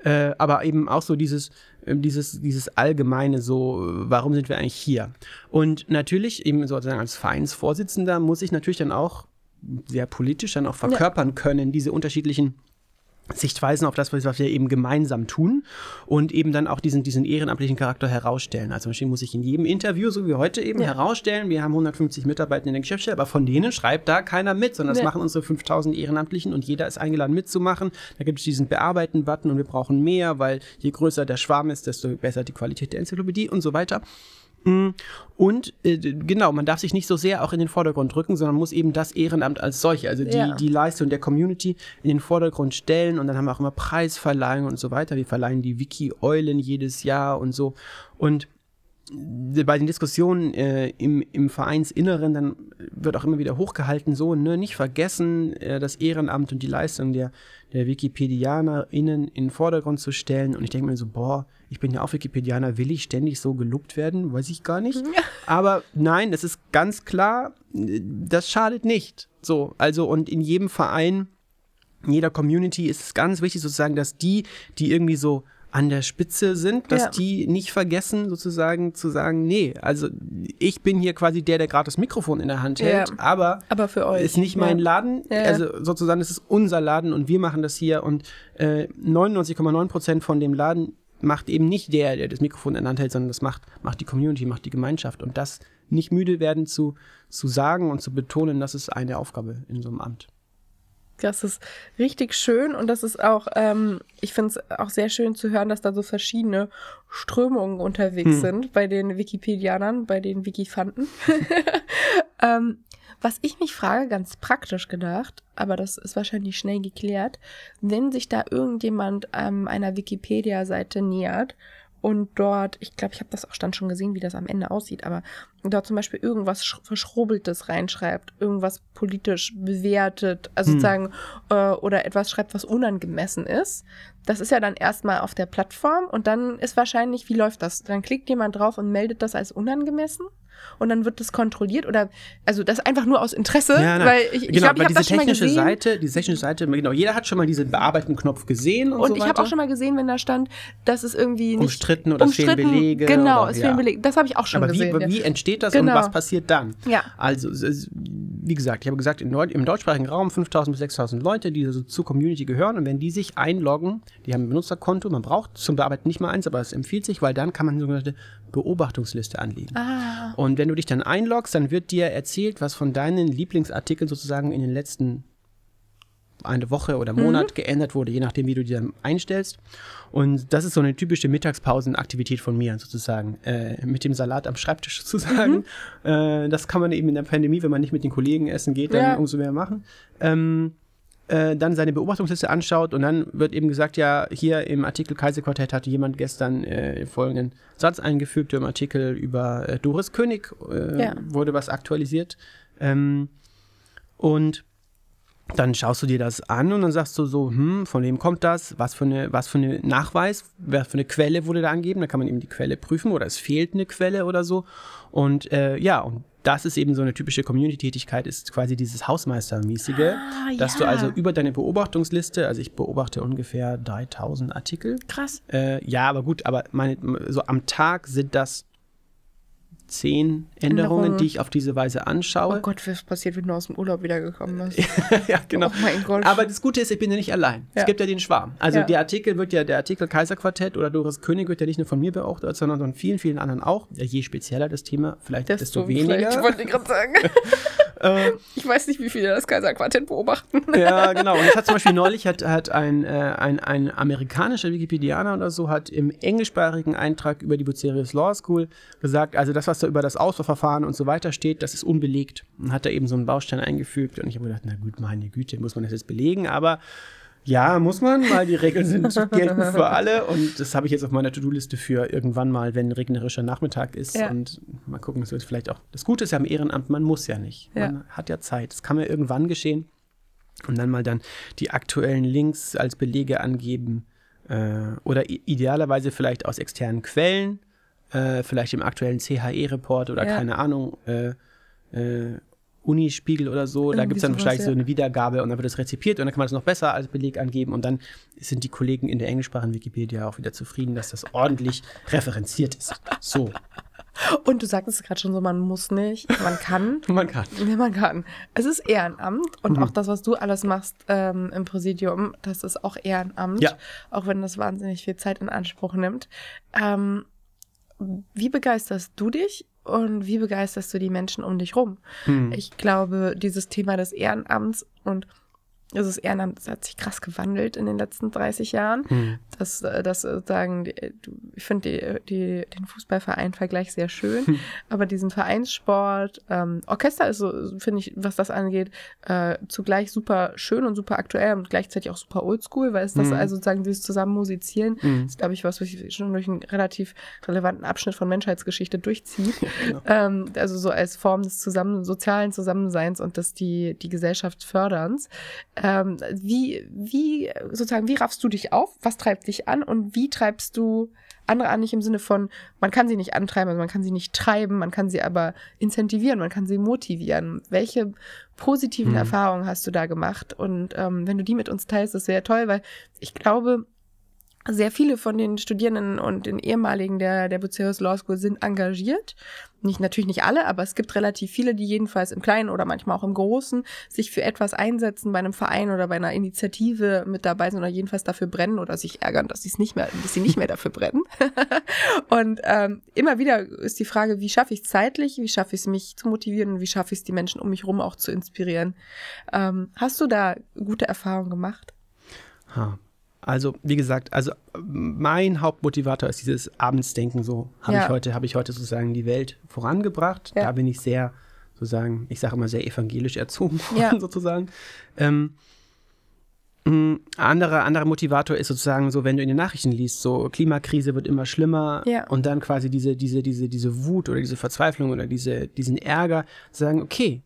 Äh, aber eben auch so dieses, ähm, dieses, dieses allgemeine, so, äh, warum sind wir eigentlich hier? Und natürlich, eben sozusagen als Vereinsvorsitzender, muss ich natürlich dann auch sehr politisch dann auch verkörpern können, diese unterschiedlichen Sichtweisen auf das, was wir eben gemeinsam tun und eben dann auch diesen, diesen ehrenamtlichen Charakter herausstellen. Also zum Beispiel muss ich in jedem Interview, so wie heute eben, Ja. herausstellen, wir haben 150 Mitarbeiter in der Geschäftsstelle, aber von denen schreibt da keiner mit, sondern das Nee. machen unsere 5000 Ehrenamtlichen und jeder ist eingeladen mitzumachen. Da gibt es diesen Bearbeiten-Button und wir brauchen mehr, weil je größer der Schwarm ist, desto besser die Qualität der Enzyklopädie und so weiter. Mm, Und äh, genau, man darf sich nicht so sehr auch in den Vordergrund rücken, sondern muss eben das Ehrenamt als solche, also die, Ja. die Leistung der Community in den Vordergrund stellen. Und dann haben wir auch immer Preisverleihungen und so weiter. Wir verleihen die Wiki-Eulen jedes Jahr und so. Und bei den Diskussionen äh, im, im Vereinsinneren, dann wird auch immer wieder hochgehalten, so, ne, nicht vergessen, äh, das Ehrenamt und die Leistung der, der WikipedianerInnen in den Vordergrund zu stellen. Und ich denke mir so, boah, ich bin ja auch Wikipedianer, will ich ständig so gelobt werden? Weiß ich gar nicht. Aber nein, es ist ganz klar, das schadet nicht. So, also, und in jedem Verein, in jeder Community ist es ganz wichtig sozusagen, dass die, die irgendwie so an der Spitze sind, dass Ja. die nicht vergessen, sozusagen zu sagen, nee, also ich bin hier quasi der, der gerade das Mikrofon in der Hand Ja. hält, aber Aber für euch. ist nicht mein ja. Laden, Ja, ja. also sozusagen es ist unser Laden und wir machen das hier und äh, 99,9 Prozent von dem Laden macht eben nicht der, der das Mikrofon in der Hand hält, sondern das macht, macht die Community, macht die Gemeinschaft und das nicht müde werden zu, zu sagen und zu betonen, das ist eine Aufgabe in so einem Amt. Das ist richtig schön und das ist auch, ähm, ich finde es auch sehr schön zu hören, dass da so verschiedene Strömungen unterwegs Hm. sind bei den Wikipedianern, bei den Wikifanten. ähm, was ich mich frage, ganz praktisch gedacht, aber das ist wahrscheinlich schnell geklärt, wenn sich da irgendjemand ähm, einer Wikipedia-Seite nähert und dort, ich glaube, ich habe das auch dann schon gesehen, wie das am Ende aussieht, aber dort zum Beispiel irgendwas Sch- Verschrobeltes reinschreibt, irgendwas politisch bewertet, also Hm. sozusagen, äh, oder etwas schreibt, was unangemessen ist. Das ist ja dann erstmal auf der Plattform und dann ist wahrscheinlich, wie läuft das? Dann klickt jemand drauf und meldet das als unangemessen und dann wird das kontrolliert oder also das einfach nur aus Interesse, Ja, weil ich, ich genau, glaube, ich habe das diese schon mal gesehen. Seite, diese technische Seite, genau, jeder hat schon mal diesen Bearbeiten-Knopf gesehen und, Und so ich habe auch schon mal gesehen, wenn da stand, dass es irgendwie Umstritten oder es fehlen umstritten- Belege Genau, oder- es ja. fehlen Belege. Das habe ich auch schon Aber wie, gesehen. ja. wie entsteht das Genau. und was passiert dann? Ja. Also, wie gesagt, ich habe gesagt, im deutschsprachigen Raum 5000 bis 6000 Leute, die so zur Community gehören. Und wenn die sich einloggen, die haben ein Benutzerkonto, man braucht zum Bearbeiten nicht mal eins, aber es empfiehlt sich, weil dann kann man sogenannte Beobachtungsliste anlegen. Ah, Und wenn du dich dann einloggst, dann wird dir erzählt, was von deinen Lieblingsartikeln sozusagen in den letzten eine Woche oder Monat Mhm. geändert wurde, je nachdem, wie du die dann einstellst. Und das ist so eine typische Mittagspausenaktivität von mir sozusagen, äh, mit dem Salat am Schreibtisch sozusagen. Äh, das kann man eben in der Pandemie, wenn man nicht mit den Kollegen essen geht, dann Ja. umso mehr machen. Ähm, äh, dann seine Beobachtungsliste anschaut und dann wird eben gesagt, ja, hier im Artikel Kaiserquartett hatte jemand gestern äh, folgenden Satz eingefügt im Artikel über äh, Doris König, äh, Ja. wurde was aktualisiert. Ähm, und dann schaust du dir das an und dann sagst du so, hm, von wem kommt das? Was für eine, was für eine Nachweis, was für eine Quelle wurde da angegeben? Da kann man eben die Quelle prüfen oder es fehlt eine Quelle oder so. Und äh, ja, und das ist eben so eine typische Community-Tätigkeit, ist quasi dieses Hausmeistermäßige, Ah, dass du ja. also über deine Beobachtungsliste, also ich beobachte ungefähr 3000 Artikel. krass. Äh, ja, aber gut, aber meine, so am Tag sind das zehn Änderungen, Änderungen. die ich auf diese Weise anschaue. Oh Gott, was passiert, wenn du aus dem Urlaub wiedergekommen bist? ja, genau. Oh. Aber das Gute ist, ich bin ja nicht allein. Es Ja. gibt ja den Schwarm. Also Ja. der Artikel wird ja, der Artikel Kaiserquartett oder Doris König wird ja nicht nur von mir beobachtet, sondern von vielen, vielen anderen auch. Je spezieller das Thema, vielleicht desto, vielleicht, weniger. wollte ich gerade sagen. ich weiß nicht, wie viele das Kaiserquartett beobachten. ja, genau. Und es hat zum Beispiel neulich hat, hat ein, äh, ein, ein amerikanischer Wikipedianer oder so hat im englischsprachigen Eintrag über die Bucerius Law School gesagt, also das, was da über das Auswahlverfahren und so weiter steht, das ist unbelegt. Und hat da eben so einen Baustein eingefügt. Und ich habe gedacht, na gut, meine Güte, muss man das jetzt belegen? Aber ja, muss man, weil die Regeln sind gelten für alle. Und das habe ich jetzt auf meiner To-Do-Liste für irgendwann mal, wenn regnerischer Nachmittag ist. Ja. Und mal gucken, das wird vielleicht auch. Das Gute ist ja im Ehrenamt, man muss ja nicht. Ja. Man hat ja Zeit. Das kann ja irgendwann geschehen. Und dann mal dann die aktuellen Links als Belege angeben. Äh, oder idealerweise vielleicht aus externen Quellen. Äh, vielleicht im aktuellen CHE-Report oder Ja. keine Ahnung. Äh, äh, Unispiegel oder so, da gibt es dann sowas, vielleicht so ja. eine Wiedergabe und dann wird es rezipiert und dann kann man das noch besser als Beleg angeben und dann sind die Kollegen in der englischsprachigen Wikipedia auch wieder zufrieden, dass das ordentlich referenziert ist. So, Und du sagtest gerade schon so, man muss nicht, man kann. man kann. Ja, man kann. Es ist Ehrenamt und Mhm. auch das, was du alles machst ähm, im Präsidium, das ist auch Ehrenamt. Ja. Auch wenn das wahnsinnig viel Zeit in Anspruch nimmt. Ähm, wie begeisterst du dich und wie begeisterst du die Menschen um dich rum? Hm. Ich glaube, dieses Thema des Ehrenamts und dieses Ehrenamt das hat sich krass gewandelt in den letzten 30 Jahren. Hm. Das, äh, das sozusagen, die- du- ich finde die, die, den Fußballverein-Vergleich sehr schön, aber diesen Vereinssport, ähm, Orchester ist so, finde ich, was das angeht, äh, zugleich super schön und super aktuell und gleichzeitig auch super oldschool, weil es das Mhm. also sozusagen dieses Zusammenmusizieren Hm. ist, glaube ich, was, was sich schon durch einen relativ relevanten Abschnitt von Menschheitsgeschichte durchzieht. genau. ähm, also so als Form des zusammen, sozialen Zusammenseins und des die, die Gesellschaft förderns. Ähm, wie, wie, sozusagen, wie raffst du dich auf? Was treibt dich an? Und wie treibst du andere an? Nicht im Sinne von, man kann sie nicht antreiben, also man kann sie nicht treiben, man kann sie aber incentivieren, man kann sie motivieren. Welche positiven Mhm. Erfahrungen hast du da gemacht? Und ähm, wenn du die mit uns teilst, ist sehr toll, weil ich glaube, sehr viele von den Studierenden und den ehemaligen der, der Bucerius Law School sind engagiert. Nicht, natürlich nicht alle, aber es gibt relativ viele, die jedenfalls im Kleinen oder manchmal auch im Großen sich für etwas einsetzen, bei einem Verein oder bei einer Initiative mit dabei sind oder jedenfalls dafür brennen oder sich ärgern, dass sie es nicht mehr, dass sie nicht mehr dafür brennen. und ähm, immer wieder ist die Frage, wie schaffe ich es zeitlich, wie schaffe ich es mich zu motivieren wie schaffe ich es die Menschen um mich herum auch zu inspirieren. Ähm, hast du da gute Erfahrungen gemacht? Ha. Also, wie gesagt, also mein Hauptmotivator ist dieses Abendsdenken. So habe Ja. ich heute, habe ich heute sozusagen die Welt vorangebracht. Ja. Da bin ich sehr, sozusagen, ich sage immer sehr evangelisch erzogen worden, Ja. sozusagen. Ähm, mh, anderer, anderer Motivator ist sozusagen so, wenn du in den Nachrichten liest, so Klimakrise wird immer schlimmer Ja. und dann quasi diese, diese, diese, diese Wut oder diese Verzweiflung oder diese, diesen Ärger, sagen, okay,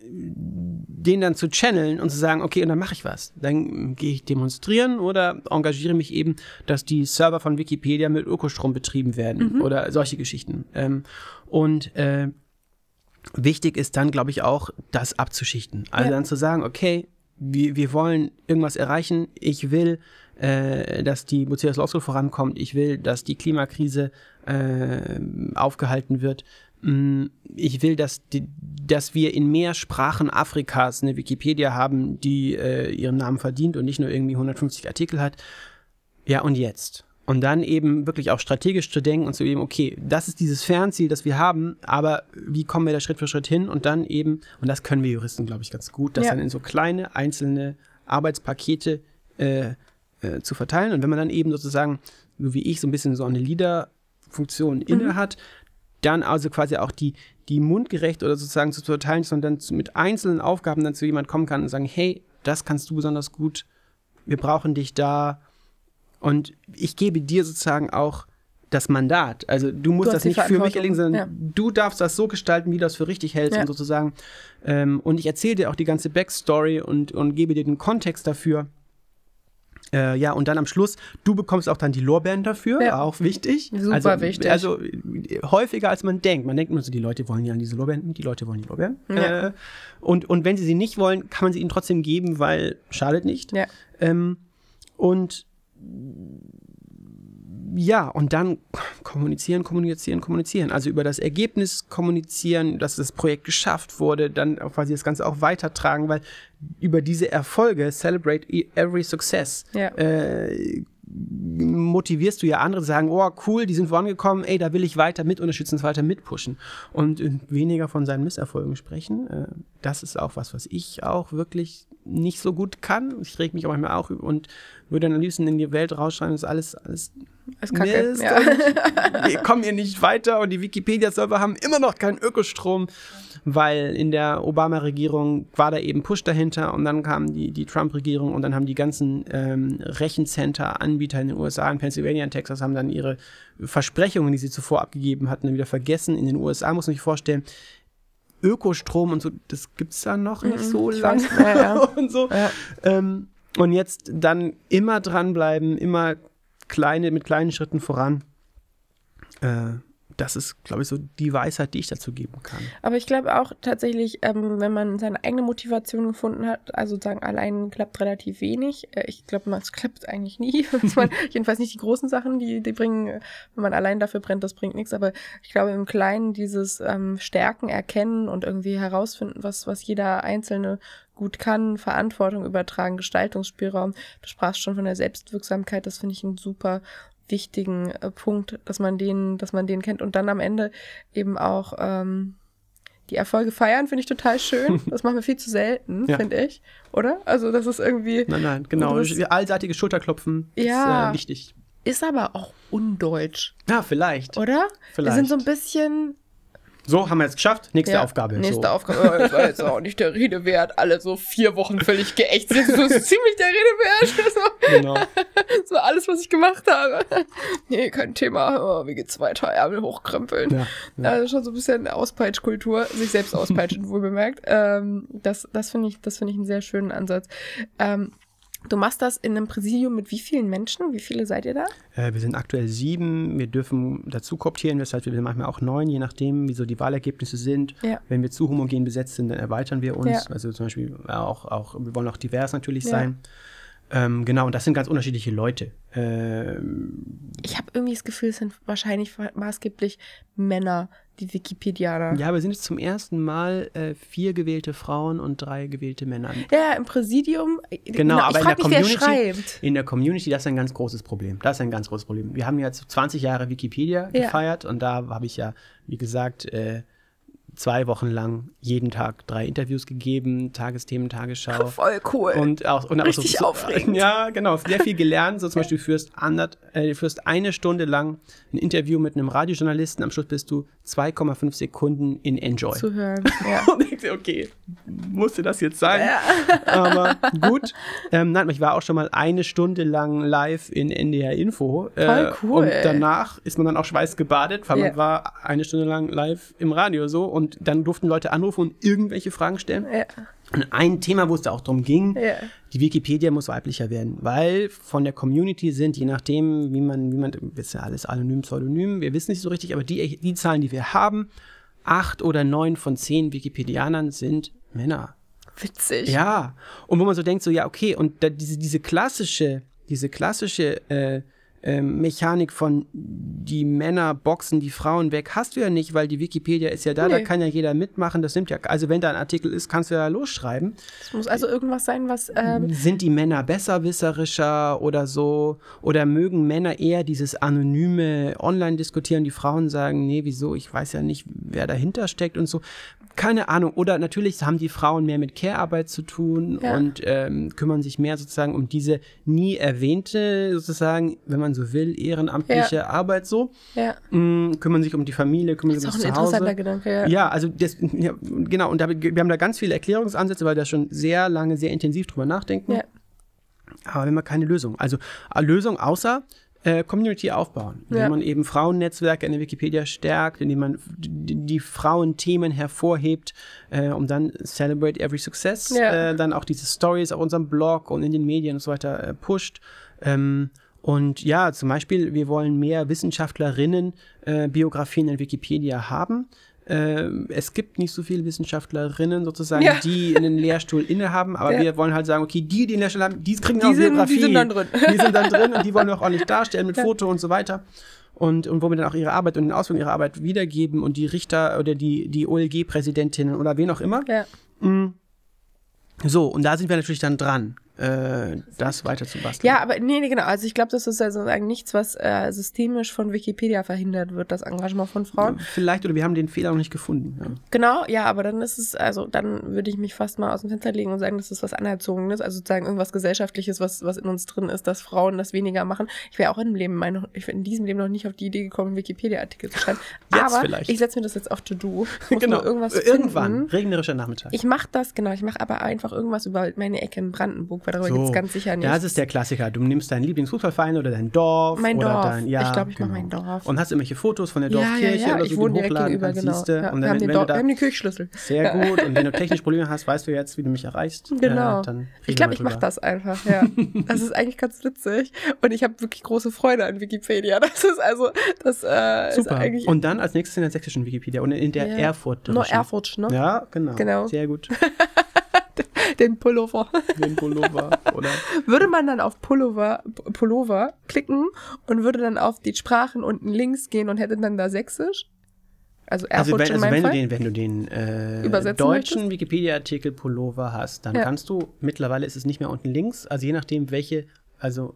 den dann zu channeln und zu sagen, okay, und dann mache ich was. Dann gehe ich demonstrieren oder engagiere mich eben, dass die Server von Wikipedia mit Ökostrom betrieben werden mhm. oder solche Geschichten. Ähm, und äh, wichtig ist dann, glaube ich, auch, das abzuschichten. Also ja. dann zu sagen, okay, wir, wir wollen irgendwas erreichen. Ich will, äh, dass die Buceus Law School vorankommt. Ich will, dass die Klimakrise äh, aufgehalten wird. Mm, ich will, dass, die, dass wir in mehr Sprachen Afrikas eine Wikipedia haben, die äh, ihren Namen verdient und nicht nur irgendwie 150 Artikel hat. Ja, und jetzt? Und dann eben wirklich auch strategisch zu denken und zu eben, okay, das ist dieses Fernziel, das wir haben, aber wie kommen wir da Schritt für Schritt hin? Und dann eben, und das können wir Juristen, glaube ich, ganz gut, das ja. dann in so kleine einzelne Arbeitspakete äh, äh, zu verteilen. Und wenn man dann eben sozusagen, so wie ich, so ein bisschen so eine Leader-Funktion mhm. inne hat, dann also quasi auch die, die mundgerecht oder sozusagen zu verteilen, sondern mit einzelnen Aufgaben dann zu jemand kommen kann und sagen, hey, das kannst du besonders gut, wir brauchen dich da, und ich gebe dir sozusagen auch das Mandat. Also du musst du das nicht für mich erlegen, sondern ja. du darfst das so gestalten, wie du das für richtig hältst ja. und sozusagen. Ähm, und ich erzähle dir auch die ganze Backstory und, und gebe dir den Kontext dafür. Äh, ja, und dann am Schluss, du bekommst auch dann die Lorbeeren dafür, ja. auch wichtig. Super also, wichtig. Also häufiger als man denkt. Man denkt immer so, die Leute wollen ja diese Lorbeeren, die Leute wollen die Lorbeeren. Ja. Äh, und, und wenn sie sie nicht wollen, kann man sie ihnen trotzdem geben, weil schadet nicht. Ja. Ähm, und ja, und dann kommunizieren, kommunizieren, kommunizieren. Also über das Ergebnis kommunizieren, dass das Projekt geschafft wurde, dann quasi das Ganze auch weitertragen, weil über diese Erfolge, celebrate e-, every success, ja. äh, motivierst du ja andere zu sagen, oh cool, die sind vorangekommen, ey, da will ich weiter mit unterstützen, weiter mitpushen und weniger von seinen Misserfolgen sprechen. Äh, das ist auch was, was ich auch wirklich nicht so gut kann. Ich reg mich auch manchmal auch und würde am liebsten in die Welt rausschreiben, das ist alles, alles ist Kacke. Mist ja. wir kommen hier nicht weiter und die Wikipedia-Server haben immer noch keinen Ökostrom, weil in der Obama-Regierung war da eben Push dahinter und dann kam die, die Trump-Regierung und dann haben die ganzen ähm, Rechencenter-Anbieter in den USA, in Pennsylvania und Texas, haben dann ihre Versprechungen, die sie zuvor abgegeben hatten, wieder vergessen. In den USA muss man sich vorstellen, Ökostrom und so, das gibt es da noch nicht mhm, so lange ja, ja. und so. Ja. Ähm, und jetzt dann immer dranbleiben, immer kleine, mit kleinen Schritten voran. Äh, das ist, glaube ich, so die Weisheit, die ich dazu geben kann. Aber ich glaube auch tatsächlich, ähm, wenn man seine eigene Motivation gefunden hat, also sozusagen allein klappt relativ wenig. Äh, ich glaube, es klappt eigentlich nie. man, jedenfalls nicht die großen Sachen, die, die bringen, wenn man allein dafür brennt, das bringt nichts. Aber ich glaube, im Kleinen dieses ähm, Stärken erkennen und irgendwie herausfinden, was, was jeder Einzelne gut kann, Verantwortung übertragen, Gestaltungsspielraum. Du sprachst schon von der Selbstwirksamkeit, das finde ich ein super wichtigen äh, Punkt, dass man den, dass man den kennt und dann am Ende eben auch ähm, die Erfolge feiern, finde ich total schön. Das machen wir viel zu selten, ja. finde ich. Oder? Also, das ist irgendwie. Nein, nein, genau. Allseitiges Schulterklopfen ja, ist äh, wichtig. Ist aber auch undeutsch. Ja, vielleicht. Oder? Vielleicht. Wir sind so ein bisschen so, haben wir es geschafft. Nächste ja, Aufgabe. Nächste so. Aufgabe. Oh, das war jetzt auch nicht der Rede wert. Alle so vier Wochen völlig geächtet. Das ist ziemlich der Rede wert. So. Genau. Das war alles, was ich gemacht habe. Nee, kein Thema. Oh, wie geht's weiter? Ärmel hochkrempeln. Ja, ja. Also schon so ein bisschen Auspeitschkultur. Sich selbst auspeitschen, wohl bemerkt. Ähm, das das finde ich, das finde ich einen sehr schönen Ansatz. Ähm, Du machst das in einem Präsidium mit wie vielen Menschen? Wie viele seid ihr da? Äh, wir sind aktuell sieben. Wir dürfen dazu kooptieren. Das heißt, wir sind manchmal auch neun, je nachdem, wie so die Wahlergebnisse sind. Ja. Wenn wir zu homogen besetzt sind, dann erweitern wir uns. Ja. Also zum Beispiel auch, auch, wir wollen auch divers natürlich ja. sein. Ähm, genau, und das sind ganz unterschiedliche Leute. Ähm, ich habe irgendwie das Gefühl, es sind wahrscheinlich maßgeblich Männer, die Wikipedianer. Ja, wir sind jetzt zum ersten Mal äh, vier gewählte Frauen und drei gewählte Männer. Ja, im Präsidium. Genau, genau aber in der, mich, Community, in der Community, das ist ein ganz großes Problem. Das ist ein ganz großes Problem. Wir haben jetzt 20 Jahre Wikipedia ja. gefeiert und da habe ich ja, wie gesagt, äh, zwei Wochen lang jeden Tag drei Interviews gegeben, Tagesthemen, Tagesschau. Voll cool. Und auch, und Richtig so, aufregend. Ja, genau. Sehr viel gelernt. So zum Beispiel führst, andert, äh, führst eine Stunde lang ein Interview mit einem Radiojournalisten. Am Schluss bist du 2,5 Sekunden in Enjoy. Zu hören. Ja. und dir, okay, musste das jetzt sein? Ja. Aber gut. Ähm, nein, ich war auch schon mal eine Stunde lang live in NDR Info. Äh, Voll cool. Und danach ist man dann auch schweißgebadet, weil yeah. man war eine Stunde lang live im Radio so und dann durften Leute anrufen und irgendwelche Fragen stellen. Ja. Und ein Thema, wo es da auch drum ging, Ja. die Wikipedia muss weiblicher werden, weil von der Community sind, je nachdem, wie man, wie man, ist ja alles anonym, pseudonym, wir wissen nicht so richtig, aber die, die Zahlen, die wir haben, acht oder neun von zehn Wikipedianern sind Männer. Witzig. Ja, und wo man so denkt, so ja, okay, und da, diese, diese klassische, diese klassische äh, ähm, Mechanik von die Männer boxen die Frauen weg, hast du ja nicht, weil die Wikipedia ist ja da, da Nee. kann ja jeder mitmachen, das nimmt ja, also wenn da ein Artikel ist, kannst du ja losschreiben. Es muss also irgendwas sein, was. Ähm, Sind die Männer besserwisserischer oder so? Oder mögen Männer eher dieses anonyme Online-Diskutieren? Die Frauen sagen, nee, wieso? Ich weiß ja nicht, wer dahinter steckt und so. Keine Ahnung. Oder natürlich haben die Frauen mehr mit Care-Arbeit zu tun Ja. und ähm, kümmern sich mehr sozusagen um diese nie erwähnte, sozusagen, wenn man so will, ehrenamtliche Arbeit so. ja. Mm, kümmern sich um die Familie, kümmern Ist sich auch um ein das Zuhause. interessanter Gedanke, ja. Ja, also das, ja, genau, und da, wir haben da ganz viele Erklärungsansätze, weil wir da schon sehr lange, sehr intensiv drüber nachdenken. Ja. Aber wenn man keine Lösung. Also eine Lösung außer äh, Community aufbauen, indem Ja. man eben Frauennetzwerke in der Wikipedia stärkt, indem man die, die Frauenthemen hervorhebt, äh, um dann Celebrate Every Success, Ja. äh, dann auch diese Stories auf unserem Blog und in den Medien und so weiter äh, pusht. Ähm, und ja, zum Beispiel, wir wollen mehr Wissenschaftlerinnen äh, Biografien in Wikipedia haben. Ähm, es gibt nicht so viele Wissenschaftlerinnen sozusagen, Ja. die einen Lehrstuhl innehaben, aber Ja. wir wollen halt sagen, okay, die, die einen Lehrstuhl haben, die kriegen Die auch sind- die Biografie. sind dann drin. Die sind dann drin und die wollen wir auch ordentlich darstellen mit Ja. Foto und so weiter. Und, und wo wir dann auch ihre Arbeit und den Ausführungen ihrer Arbeit wiedergeben und die Richter oder die, die OLG-Präsidentinnen oder wen auch immer. Ja. So, und da sind wir natürlich dann dran, äh, das weiter zu basteln. Ja, aber nee, nee, genau. Also ich glaube, das ist also eigentlich nichts, was äh, systemisch von Wikipedia verhindert wird, das Engagement von Frauen. Vielleicht, oder wir haben den Fehler noch nicht gefunden. Ja. Genau, ja, aber dann ist es, also dann würde ich mich fast mal aus dem Fenster legen und sagen, das ist was Anerzogenes, also sozusagen irgendwas Gesellschaftliches, was, was in uns drin ist, dass Frauen das weniger machen. Ich wäre auch in, dem Leben mein, ich wär in diesem Leben noch nicht auf die Idee gekommen, Wikipedia-Artikel zu schreiben. Jetzt aber vielleicht. ich setze mir das jetzt auf To-Do. Genau, irgendwas irgendwann, finden. regnerischer Nachmittag. Ich mache das, genau, ich mache aber einfach irgendwas über meine Ecke in Brandenburg, weil darüber So, gibt es ganz sicher nicht. Das ist der Klassiker. Du nimmst deinen Lieblingsfußballverein oder dein Dorf. Mein oder Dorf. Dein, ja, Ich glaub, ich genau. mein Dorf. Und hast irgendwelche Fotos von der ja, ja, Dorfkirche ja, oder so, ich die wohne direkt hochladen gegenüber, genau. siehste. Ja, Und wir, dann, haben den wenn Dor- du wir haben die Kirchschlüssel. sehr gut und wenn du technische Probleme hast, weißt du jetzt, wie du mich erreichst. Genau. Äh, ich glaube, wir ich mache das einfach, ja. Das ist eigentlich ganz witzig. Und ich habe wirklich große Freude an Wikipedia. Das ist also, das äh, ist Super. eigentlich Und dann als nächstes in der sächsischen Wikipedia und in der Ja. Erfurt. nur Erfurt, ne? Ja, genau. Genau. Sehr gut. Den Pullover. Den Pullover oder Würde man dann auf Pullover, Pullover klicken und würde dann auf die Sprachen unten links gehen und hätte dann da Sächsisch? Also Also, wenn, also wenn, du den, wenn du den äh, deutschen Wikipedia-Artikel Pullover hast, dann Ja. kannst du, mittlerweile ist es nicht mehr unten links, also je nachdem, welche, also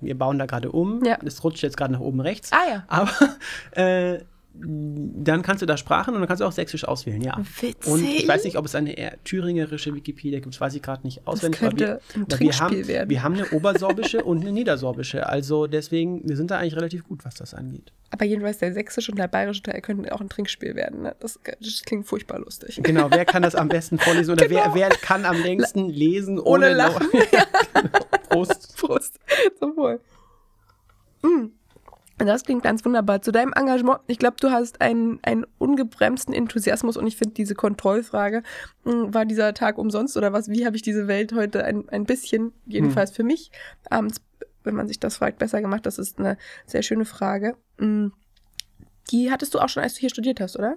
wir bauen da gerade um, Ja. es rutscht jetzt gerade nach oben rechts, Ah ja. aber äh, dann kannst du da Sprachen und dann kannst du auch Sächsisch auswählen, ja. Witzig. Und ich weiß nicht, ob es eine eher thüringerische Wikipedia gibt, das weiß ich gerade nicht auswendig. aber könnte ein aber wir, haben, Trinkspiel werden. wir haben eine obersorbische und eine niedersorbische, also deswegen, wir sind da eigentlich relativ gut, was das angeht. Aber jedenfalls der sächsische und der bayerische Teil könnten auch ein Trinkspiel werden. Ne? Das, das klingt furchtbar lustig. Genau, wer kann das am besten vorlesen oder Genau. wer, wer kann am längsten lesen Ohne ohne, Lachen. ja, genau. Prost. Prost. Zum Wohl. Mm. Das klingt ganz wunderbar. Zu deinem Engagement, ich glaube, du hast einen, einen ungebremsten Enthusiasmus und ich finde diese Kontrollfrage, mm, war dieser Tag umsonst oder was? Wie habe ich diese Welt heute ein, ein bisschen, jedenfalls für mich, abends, wenn man sich das fragt, besser gemacht? Das ist eine sehr schöne Frage. Mm. Die hattest du auch schon, als du hier studiert hast, oder?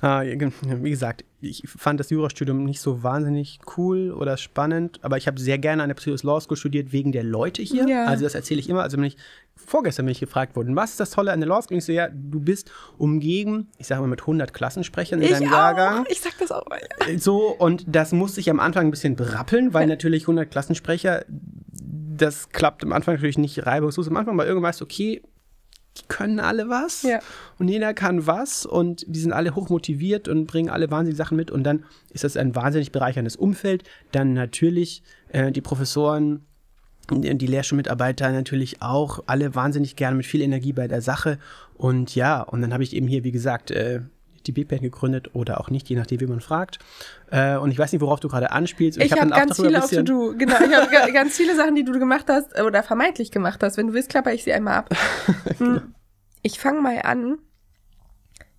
Ah, ja, wie gesagt, ich fand das Jurastudium nicht so wahnsinnig cool oder spannend, aber ich habe sehr gerne an der Psychos Law School studiert wegen der Leute hier. Ja. Also das erzähle ich immer. Also wenn ich vorgestern bin ich gefragt worden, was ist das Tolle an der Law School? Ich so, ja, du bist umgeben, ich sage mal mit 100 Klassensprechern in deinem Jahrgang. Ich sag das auch mal. So, und das musste ich am Anfang ein bisschen berappeln, weil natürlich 100 Klassensprecher, das klappt am Anfang natürlich nicht reibungslos. Am Anfang war irgendwann weißt du, okay, die können alle was Ja. und jeder kann was und die sind alle hochmotiviert und bringen alle wahnsinnige Sachen mit und dann ist das ein wahnsinnig bereicherndes Umfeld. Dann natürlich äh, die Professoren, die die Lehrschulmitarbeiter natürlich auch alle wahnsinnig gerne mit viel Energie bei der Sache und ja, und dann habe ich eben hier, wie gesagt, äh, die BPN gegründet oder auch nicht, je nachdem, wie man fragt. Äh, und ich weiß nicht, worauf du gerade anspielst. Und Ich, habe dann auch ganz viele auf To-Do. Genau, ich habe ga- ganz viele Sachen, die du gemacht hast oder vermeintlich gemacht hast. Wenn du willst, klapper ich sie einmal ab. Genau. Ich fange mal an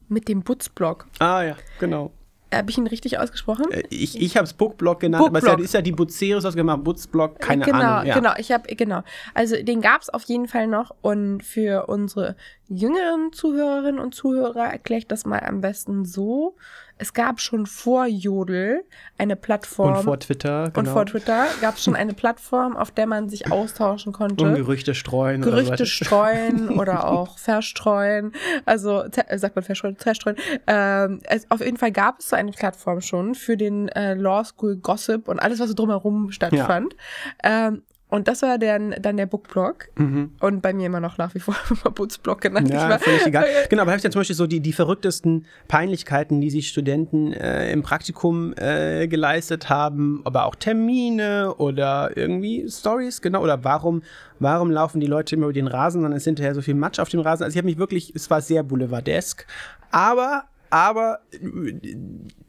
mit dem Butzblock. Ah ja, genau. Habe ich ihn richtig ausgesprochen? Äh, ich ich habe es Bookblock genannt, Bookblock. aber es ist ja die Bucerius ausgemacht, Butzblock, keine genau, Ahnung. Ja. Genau, ich habe genau. Also den gab es auf jeden Fall noch und für unsere jüngeren Zuhörerinnen und Zuhörer erkläre ich das mal am besten so. Es gab schon vor Jodel eine Plattform Und vor Twitter, genau. und vor Twitter gab es schon eine Plattform, auf der man sich austauschen konnte. Und Gerüchte streuen. oder Gerüchte so. streuen oder auch verstreuen. Also äh, sagt man verstreuen, zerstreuen. Ähm, es, auf jeden Fall gab es so eine Plattform schon für den äh, Law School Gossip und alles, was so drumherum stattfand. Ähm, und das war dann, dann der Bookblog. Mhm. Und bei mir immer noch nach wie vor Bootsblog genannt. Ich Ja, war- völlig egal. Genau, aber habe ich dann zum Beispiel so die, die verrücktesten Peinlichkeiten, die sich Studenten äh, im Praktikum äh, geleistet haben, aber auch Termine oder irgendwie Stories, genau, oder warum, warum laufen die Leute immer über den Rasen, dann ist hinterher so viel Matsch auf dem Rasen. Also ich habe mich wirklich, es war sehr boulevardesk, aber aber äh,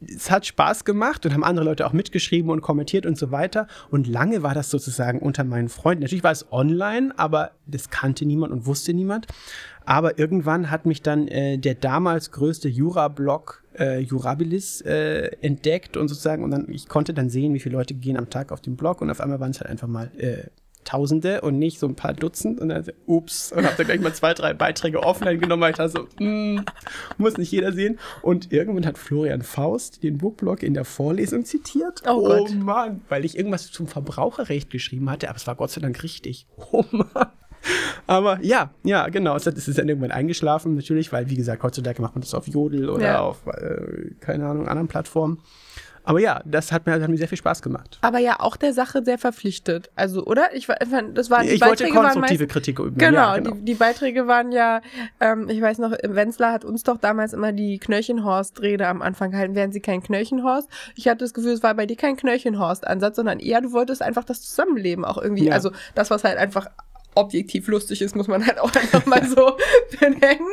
es hat Spaß gemacht und haben andere Leute auch mitgeschrieben und kommentiert und so weiter. Und lange war das sozusagen unter meinen Freunden. Natürlich war es online, aber das kannte niemand und wusste niemand. Aber irgendwann hat mich dann äh, der damals größte Jura-Blog äh, Jurabilis äh, entdeckt und sozusagen, und dann, ich konnte dann sehen, wie viele Leute gehen am Tag auf den Blog und auf einmal waren es halt einfach mal äh, Tausende und nicht so ein paar Dutzend und dann ups, und hab dann gleich mal zwei, drei Beiträge offline genommen, weil ich da so, mm, muss nicht jeder sehen. Und irgendwann hat Florian Faust den Bookblog in der Vorlesung zitiert. Oh Gott. Mann, weil ich irgendwas zum Verbraucherrecht geschrieben hatte, aber es war Gott sei Dank richtig. Oh Mann. Aber ja, ja, genau. Es ist dann irgendwann eingeschlafen, natürlich, weil, wie gesagt, heutzutage macht man das auf Jodel oder Ja. auf, äh, keine Ahnung, anderen Plattformen. Aber ja, das hat mir, hat mir sehr viel Spaß gemacht. Aber ja auch der Sache sehr verpflichtet. Also, oder? Ich, das waren die ich wollte Beiträge konstruktive meist- Kritik üben. Genau, ja, genau. Die, die Beiträge waren ja, ähm, ich weiß noch, Wenzler hat uns doch damals immer die Knöchenhorst-Rede am Anfang gehalten, wären sie kein Knöchenhorst. Ich hatte das Gefühl, es war bei dir kein Knöchenhorst-Ansatz, sondern eher, du wolltest einfach das Zusammenleben auch irgendwie, Ja. also das, was halt einfach objektiv lustig ist, muss man halt auch einfach mal so benennen.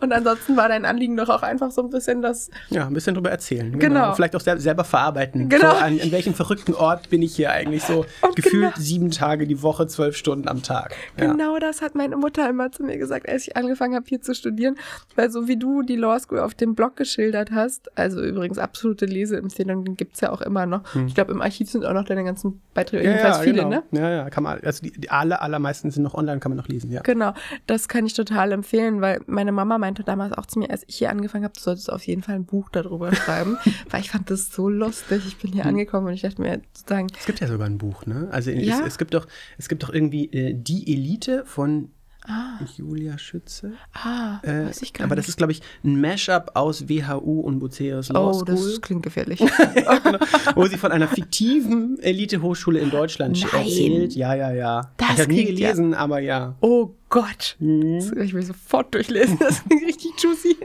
Und ansonsten war dein Anliegen doch auch einfach so ein bisschen das, Ja, ein bisschen drüber erzählen. Genau. Vielleicht auch sel selber verarbeiten. Genau. So, an, an welchem verrückten Ort bin ich hier eigentlich so Und gefühlt genau- sieben Tage die Woche, zwölf Stunden am Tag. Ja. Genau das hat meine Mutter immer zu mir gesagt, als ich angefangen habe, hier zu studieren. Weil so wie du die Law School auf dem Blog geschildert hast, also übrigens absolute Leseempfehlung, den gibt's ja auch immer noch. Ich glaube, im Archiv sind auch noch deine ganzen Beiträge, Hm. Ja, jedenfalls ja, viele, genau. ne? Ja, ja, kann man, also die, die alle, allermeisten sind noch online, kann man noch lesen, ja. Genau, das kann ich total empfehlen, weil meine Mama meinte damals auch zu mir, als ich hier angefangen habe, du solltest auf jeden Fall ein Buch darüber schreiben, weil ich fand das so lustig. Ich bin hier Hm. angekommen und ich dachte mir sozusagen, Es gibt ja sogar ein Buch, ne? Also Ja? es, es gibt doch, es gibt doch irgendwie äh, die Elite von ah, Julia Schütze. ah, Äh, weiß ich gar aber nicht. das ist, glaube ich, ein Mashup aus WHU und Buceus Law oh, School, das klingt gefährlich. wo sie von einer fiktiven Elite-Hochschule in Deutschland Nein. erzählt. Ja, ja, ja. Das ich habe nie klingt ja- gelesen, aber ja. oh Gott. Mhm. Das, ich will sofort durchlesen, das klingt richtig juicy.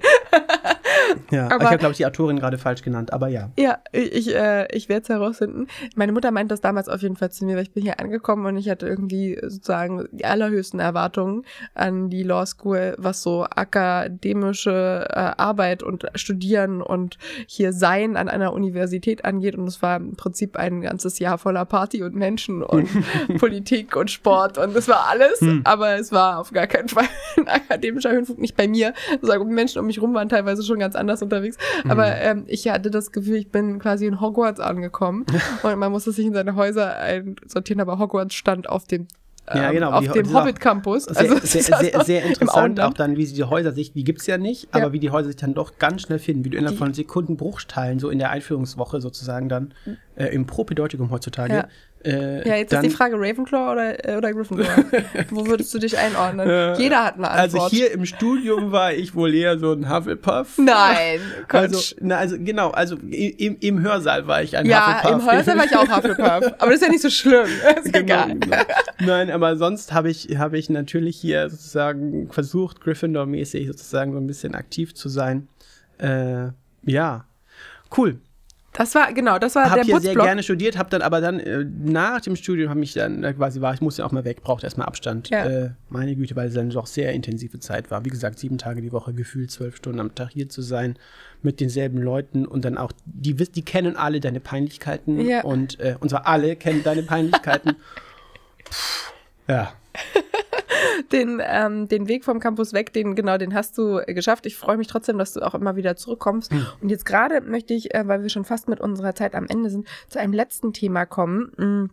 Ja, Aber- ich habe, glaube ich, die Autorin gerade falsch genannt, aber ja. Ja, ich, ich, äh, ich werde es herausfinden. Meine Mutter meint das damals auf jeden Fall zu mir, weil ich bin hier angekommen und ich hatte irgendwie sozusagen die allerhöchsten Erwartungen an die Law School, was so akademische äh, Arbeit und Studieren und hier Sein an einer Universität angeht. Und es war im Prinzip ein ganzes Jahr voller Party und Menschen und Politik und Sport und das war alles. Hm. Aber es war auf gar keinen Fall ein akademischer Höhenflug, nicht bei mir. Also die Menschen um mich rum waren teilweise schon ganz anders unterwegs. Aber ähm, ich hatte das Gefühl, ich bin quasi in Hogwarts angekommen und man musste sich in seine Häuser einsortieren, aber Hogwarts stand auf dem Ja, ähm, genau, auf dem das ist auch Hobbit Campus. Sehr, Also sehr, es sehr, sehr interessant auch dann, wie sie die Häuser sich, die gibt's ja nicht, Ja. aber wie die Häuser sich dann doch ganz schnell finden, wie du innerhalb von Sekundenbruchteilen, so in der Einführungswoche sozusagen dann, äh, im Propedeutikum heutzutage. Ja. Äh, Ja, jetzt dann, ist die Frage Ravenclaw oder, äh, oder Gryffindor. Wo würdest du dich einordnen? Äh, Jeder hat eine Antwort. Also hier im Studium war ich wohl eher so ein Hufflepuff. Nein, Also, na, also genau, also im, im Hörsaal war ich ein ja, Hufflepuff. im Hörsaal war ich auch Hufflepuff. Aber das ist ja nicht so schlimm. Ist Genau, egal. genau. Nein, aber sonst habe ich, habe ich natürlich hier sozusagen versucht, Gryffindor-mäßig sozusagen so ein bisschen aktiv zu sein. Äh, ja, cool. Das war, genau, das war Habe der hier sehr Putzblock. gerne studiert, habe dann aber dann äh, nach dem Studium habe mich dann äh, quasi war, ich musste auch mal weg, brauchte erstmal Abstand. Ja. Äh, meine Güte, weil es dann doch sehr intensive Zeit war. Wie gesagt, sieben Tage die Woche, gefühlt zwölf Stunden am Tag hier zu sein, mit denselben Leuten und dann auch, die, die kennen alle deine Peinlichkeiten Ja. und, äh, und zwar alle kennen deine Peinlichkeiten. Puh, ja. Den, ähm, den Weg vom Campus weg, den genau, den hast du geschafft. Ich freue mich trotzdem, dass du auch immer wieder zurückkommst. Mhm. Und jetzt gerade möchte ich, äh, weil wir schon fast mit unserer Zeit am Ende sind, zu einem letzten Thema kommen. Mhm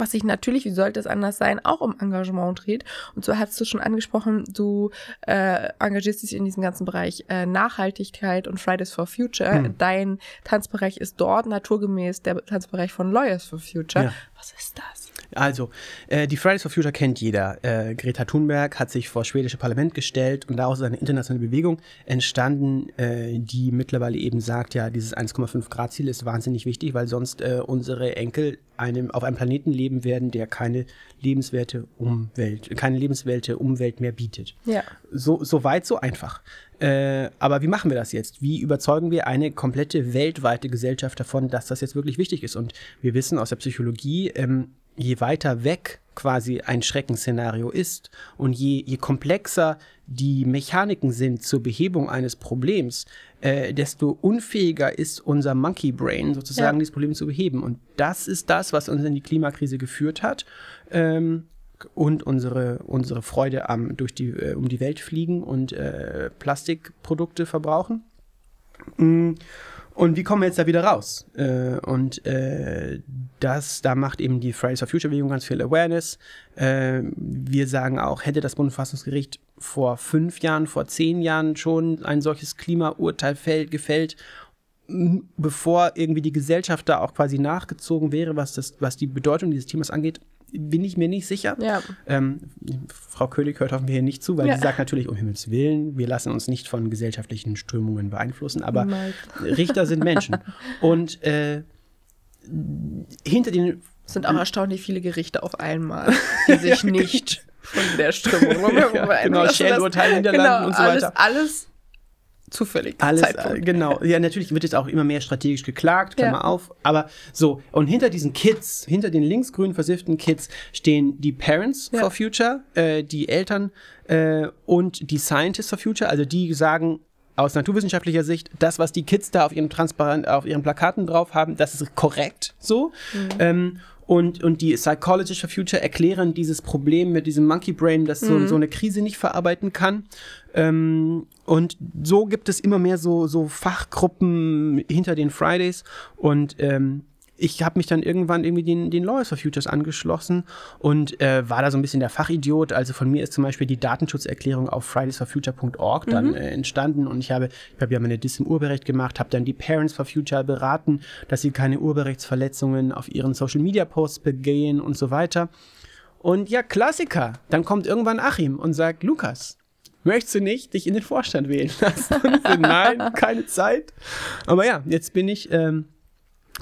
was sich natürlich, wie sollte es anders sein, auch um Engagement dreht. Und so hast du schon angesprochen, du äh, engagierst dich in diesem ganzen Bereich äh, Nachhaltigkeit und Fridays for Future. Hm. Dein Tanzbereich ist dort naturgemäß der Tanzbereich von Lawyers for Future. Ja. Was ist das? Also, äh, die Fridays for Future kennt jeder. Äh, Greta Thunberg hat sich vor das schwedische Parlament gestellt und daraus ist eine internationale Bewegung entstanden, äh, die mittlerweile eben sagt, ja, dieses 1,5 Grad Ziel ist wahnsinnig wichtig, weil sonst äh, unsere Enkel einem, auf einem Planeten leben werden, der keine lebenswerte Umwelt, keine lebenswerte Umwelt mehr bietet. Ja. So, so weit, so einfach. Äh, aber wie machen wir das jetzt? Wie überzeugen wir eine komplette weltweite Gesellschaft davon, dass das jetzt wirklich wichtig ist? Und wir wissen aus der Psychologie, ähm, je weiter weg quasi ein Schreckensszenario ist und je, je komplexer die Mechaniken sind zur Behebung eines Problems, äh, desto unfähiger ist unser Monkey Brain sozusagen, ja. dieses Problem zu beheben. Und das ist das, was uns in die Klimakrise geführt hat. Ähm, und unsere, unsere Freude am durch die, äh, um die Welt fliegen und äh, Plastikprodukte verbrauchen. Mm. Und wie kommen wir jetzt da wieder raus? Äh, und äh, das, da macht eben die Fridays for Future Bewegung ganz viel Awareness. Äh, wir sagen auch, hätte das Bundesverfassungsgericht vor fünf Jahren, vor zehn Jahren schon ein solches Klimaurteil fällt, gefällt, bevor irgendwie die Gesellschaft da auch quasi nachgezogen wäre, was, das, was die Bedeutung dieses Themas angeht, bin ich mir nicht sicher. Ja. Ähm, Frau König hört hoffen wir hier nicht zu, weil ja. sie sagt natürlich, um Himmels Willen, wir lassen uns nicht von gesellschaftlichen Strömungen beeinflussen, aber Mike. Richter sind Menschen. Und äh, hinter den. Sind auch erstaunlich viele Gerichte auf einmal, die sich nicht von der Strömung ja, Genau, Schädelurteil Niederlanden genau, und so weiter. Alles, alles zufällig. Alles, Zeitpunkt. genau. Ja, natürlich wird jetzt auch immer mehr strategisch geklagt, Klammer ja. auf. Aber so, und hinter diesen Kids, hinter den linksgrün versifften Kids stehen die Parents ja. for Future, äh, die Eltern äh, und die Scientists for Future, also die sagen, aus naturwissenschaftlicher Sicht, das, was die Kids da auf ihren Transparent, auf ihren Plakaten drauf haben, das ist korrekt so. Mhm. Ähm, und, und die Psychologists for Future erklären dieses Problem mit diesem Monkey Brain, das so, mhm. so eine Krise nicht verarbeiten kann. Ähm, und so gibt es immer mehr so, so Fachgruppen hinter den Fridays. Und ähm, ich habe mich dann irgendwann irgendwie den, den Lawyers for Futures angeschlossen und äh, war da so ein bisschen der Fachidiot. Also von mir ist zum Beispiel die Datenschutzerklärung auf fridaysforfuture.org dann mhm. äh, entstanden und ich habe, ich habe ja meine Diss im Urheberrecht gemacht, habe dann die Parents for Future beraten, dass sie keine Urheberrechtsverletzungen auf ihren Social Media Posts begehen und so weiter. Und ja, Klassiker. Dann kommt irgendwann Achim und sagt, Lukas, möchtest du nicht dich in den Vorstand wählen lassen? Nein, keine Zeit. Aber ja, jetzt bin ich ähm,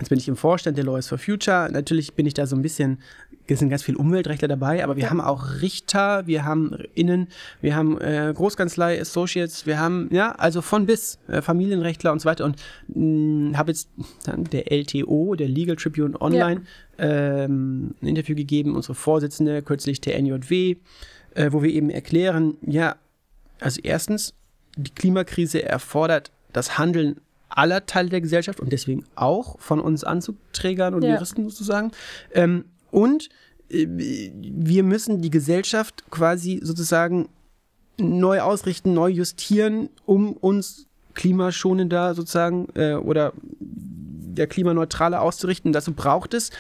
Jetzt bin ich im Vorstand der Lawyers for Future. Natürlich bin ich da so ein bisschen, es sind ganz viele Umweltrechtler dabei, aber wir ja. haben auch Richter, wir haben Innen, wir haben äh, Großkanzlei, Associates, wir haben, ja, also von bis äh, Familienrechtler und so weiter. Und mm, habe jetzt dann der LTO, der Legal Tribune Online, ja. ähm, ein Interview gegeben, unsere Vorsitzende, kürzlich der NJW, äh, wo wir eben erklären, ja, also erstens, die Klimakrise erfordert das Handeln aller Teile der Gesellschaft und deswegen auch von uns Anzugträgern und ja. Juristen sozusagen. Ähm, und äh, wir müssen die Gesellschaft quasi sozusagen neu ausrichten, neu justieren, um uns klimaschonender sozusagen äh, oder der klimaneutrale auszurichten. Dazu braucht es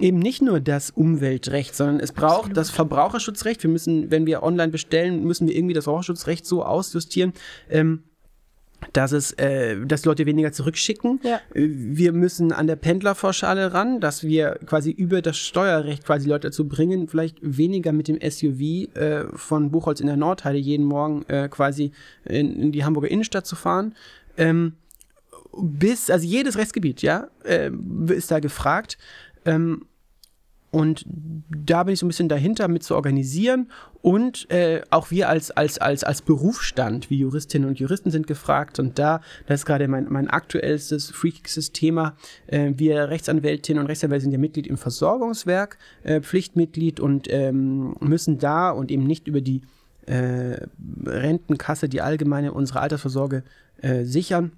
eben nicht nur das Umweltrecht, sondern es braucht Absolut. das Verbraucherschutzrecht. Wir müssen, wenn wir online bestellen, müssen wir irgendwie das Verbraucherschutzrecht so ausjustieren, ähm, dass es, äh, dass Leute weniger zurückschicken. Ja. Wir müssen an der Pendlervorschale ran, dass wir quasi über das Steuerrecht quasi Leute dazu bringen, vielleicht weniger mit dem SUV äh, von Buchholz in der Nordheide jeden Morgen äh, quasi in, in, die Hamburger Innenstadt zu fahren. Ähm, bis, also jedes Rechtsgebiet, ja, äh, ist da gefragt. Ähm, und da bin ich so ein bisschen dahinter, mit zu organisieren. Und äh, auch wir als, als, als, als Berufsstand, wie Juristinnen und Juristen sind gefragt. Und da, das ist gerade mein, mein aktuellstes, freakigstes Thema. Äh, wir Rechtsanwältinnen und Rechtsanwälte sind ja Mitglied im Versorgungswerk, äh, Pflichtmitglied und ähm, müssen da und eben nicht über die äh, Rentenkasse, die allgemeine unsere Altersvorsorge äh, sichern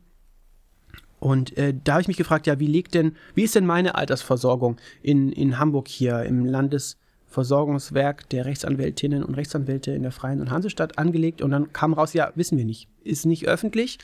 und äh, da habe ich mich gefragt, ja, wie liegt denn, wie ist denn meine Altersversorgung in, in Hamburg hier im Landes Versorgungswerk der Rechtsanwältinnen und Rechtsanwälte in der Freien und Hansestadt angelegt und dann kam raus, ja, wissen wir nicht, ist nicht öffentlich.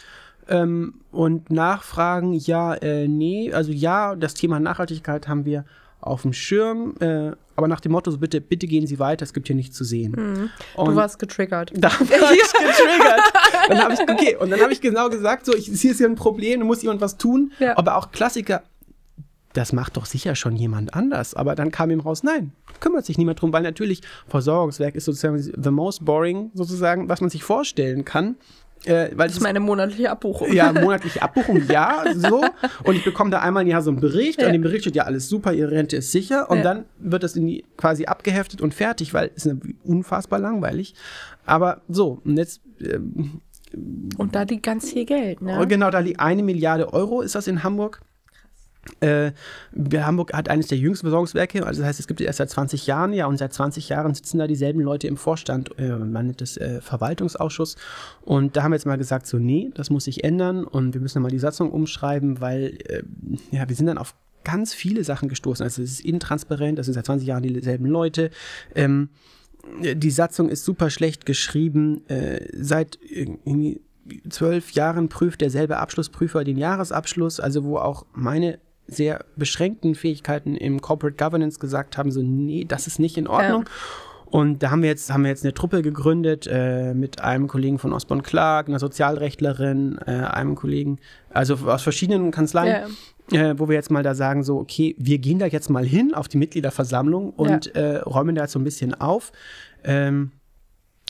Ähm, und Nachfragen, ja, äh, nee, also ja, das Thema Nachhaltigkeit haben wir auf dem Schirm, äh, aber nach dem Motto, so bitte, bitte gehen Sie weiter, es gibt hier nichts zu sehen. Mhm. Du warst getriggert. Da war ich getriggert. dann habe ich, okay, und dann habe ich genau gesagt, so, ich, hier ist hier ein Problem, da muss jemand was tun. Ja. Aber auch Klassiker, das macht doch sicher schon jemand anders. Aber dann kam ihm raus, nein, kümmert sich niemand drum, weil natürlich Versorgungswerk ist sozusagen the most boring, sozusagen, was man sich vorstellen kann. Äh, weil das ist meine monatliche Abbuchung. Ja, monatliche Abbuchung, ja, so. Und ich bekomme da einmal im Jahr so einen Bericht. Ja. Und im Bericht steht ja alles super, Ihre Rente ist sicher. Und ja. dann wird das in die, quasi abgeheftet und fertig, weil es ist unfassbar langweilig. Aber so, und jetzt. Ähm, und da liegt ganz viel Geld, ne? Genau, da liegt eine Milliarde Euro, ist das in Hamburg. Äh, Hamburg hat eines der jüngsten Versorgungswerke, also das heißt, es gibt es erst seit 20 Jahren, ja, und seit 20 Jahren sitzen da dieselben Leute im Vorstand, äh, man nennt das äh, Verwaltungsausschuss. Und da haben wir jetzt mal gesagt, so, nee, das muss sich ändern und wir müssen mal die Satzung umschreiben, weil, äh, ja, wir sind dann auf ganz viele Sachen gestoßen. Also es ist intransparent, das sind seit 20 Jahren dieselben Leute. Ähm, die Satzung ist super schlecht geschrieben. Äh, seit irgendwie zwölf Jahren prüft derselbe Abschlussprüfer den Jahresabschluss, also wo auch meine sehr beschränkten Fähigkeiten im Corporate Governance gesagt haben, so, nee, das ist nicht in Ordnung. Ja. Und da haben wir jetzt, haben wir jetzt eine Truppe gegründet äh, mit einem Kollegen von Osborne Clark, einer Sozialrechtlerin, äh, einem Kollegen, also aus verschiedenen Kanzleien, ja. äh, wo wir jetzt mal da sagen, so, okay, wir gehen da jetzt mal hin auf die Mitgliederversammlung und ja. Äh, räumen da jetzt so ein bisschen auf. Ähm,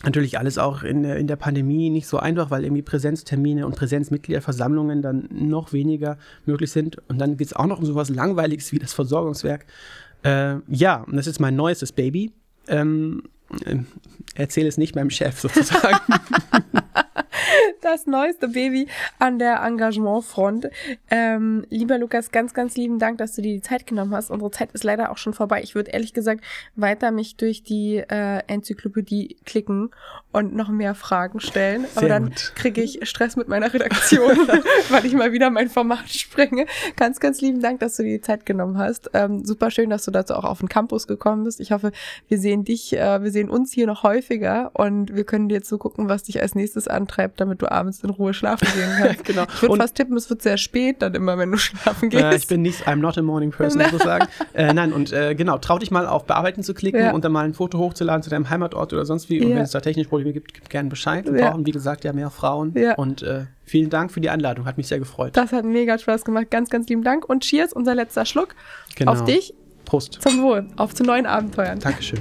Natürlich alles auch in der, in der Pandemie nicht so einfach, weil irgendwie Präsenztermine und Präsenzmitgliederversammlungen dann noch weniger möglich sind. Und dann geht es auch noch um sowas Langweiliges wie das Versorgungswerk. Äh, ja, und das ist mein neuestes Baby. Ähm, äh, erzähle es nicht meinem Chef sozusagen. das neueste Baby an der Engagementfront. Ähm, lieber Lukas, ganz, ganz lieben Dank, dass du dir die Zeit genommen hast. Unsere Zeit ist leider auch schon vorbei. Ich würde ehrlich gesagt weiter mich durch die äh, Enzyklopädie klicken und noch mehr Fragen stellen. Sehr Aber dann kriege ich Stress mit meiner Redaktion, weil ich mal wieder mein Format sprenge. Ganz, ganz lieben Dank, dass du dir die Zeit genommen hast. Ähm, super schön, dass du dazu auch auf den Campus gekommen bist. Ich hoffe, wir sehen dich, äh, wir sehen uns hier noch häufiger und wir können dir zugucken, was dich als nächstes antreibt, damit du abends in Ruhe schlafen gehen kannst. genau. Ich würde fast tippen, es wird sehr spät dann immer, wenn du schlafen gehst. Äh, ich bin nicht, I'm not a morning person, sozusagen. äh, nein, und äh, genau, trau dich mal auf Bearbeiten zu klicken ja. und dann mal ein Foto hochzuladen zu deinem Heimatort oder sonst wie. Und ja. wenn es da technische Probleme gibt, gib gerne Bescheid. Wir ja. brauchen, wie gesagt, ja mehr Frauen. Ja. Und äh, vielen Dank für die Einladung, hat mich sehr gefreut. Das hat mega Spaß gemacht. Ganz, ganz lieben Dank. Und Cheers, unser letzter Schluck. Genau. Auf dich. Prost. Zum Wohl. Auf zu neuen Abenteuern. Dankeschön.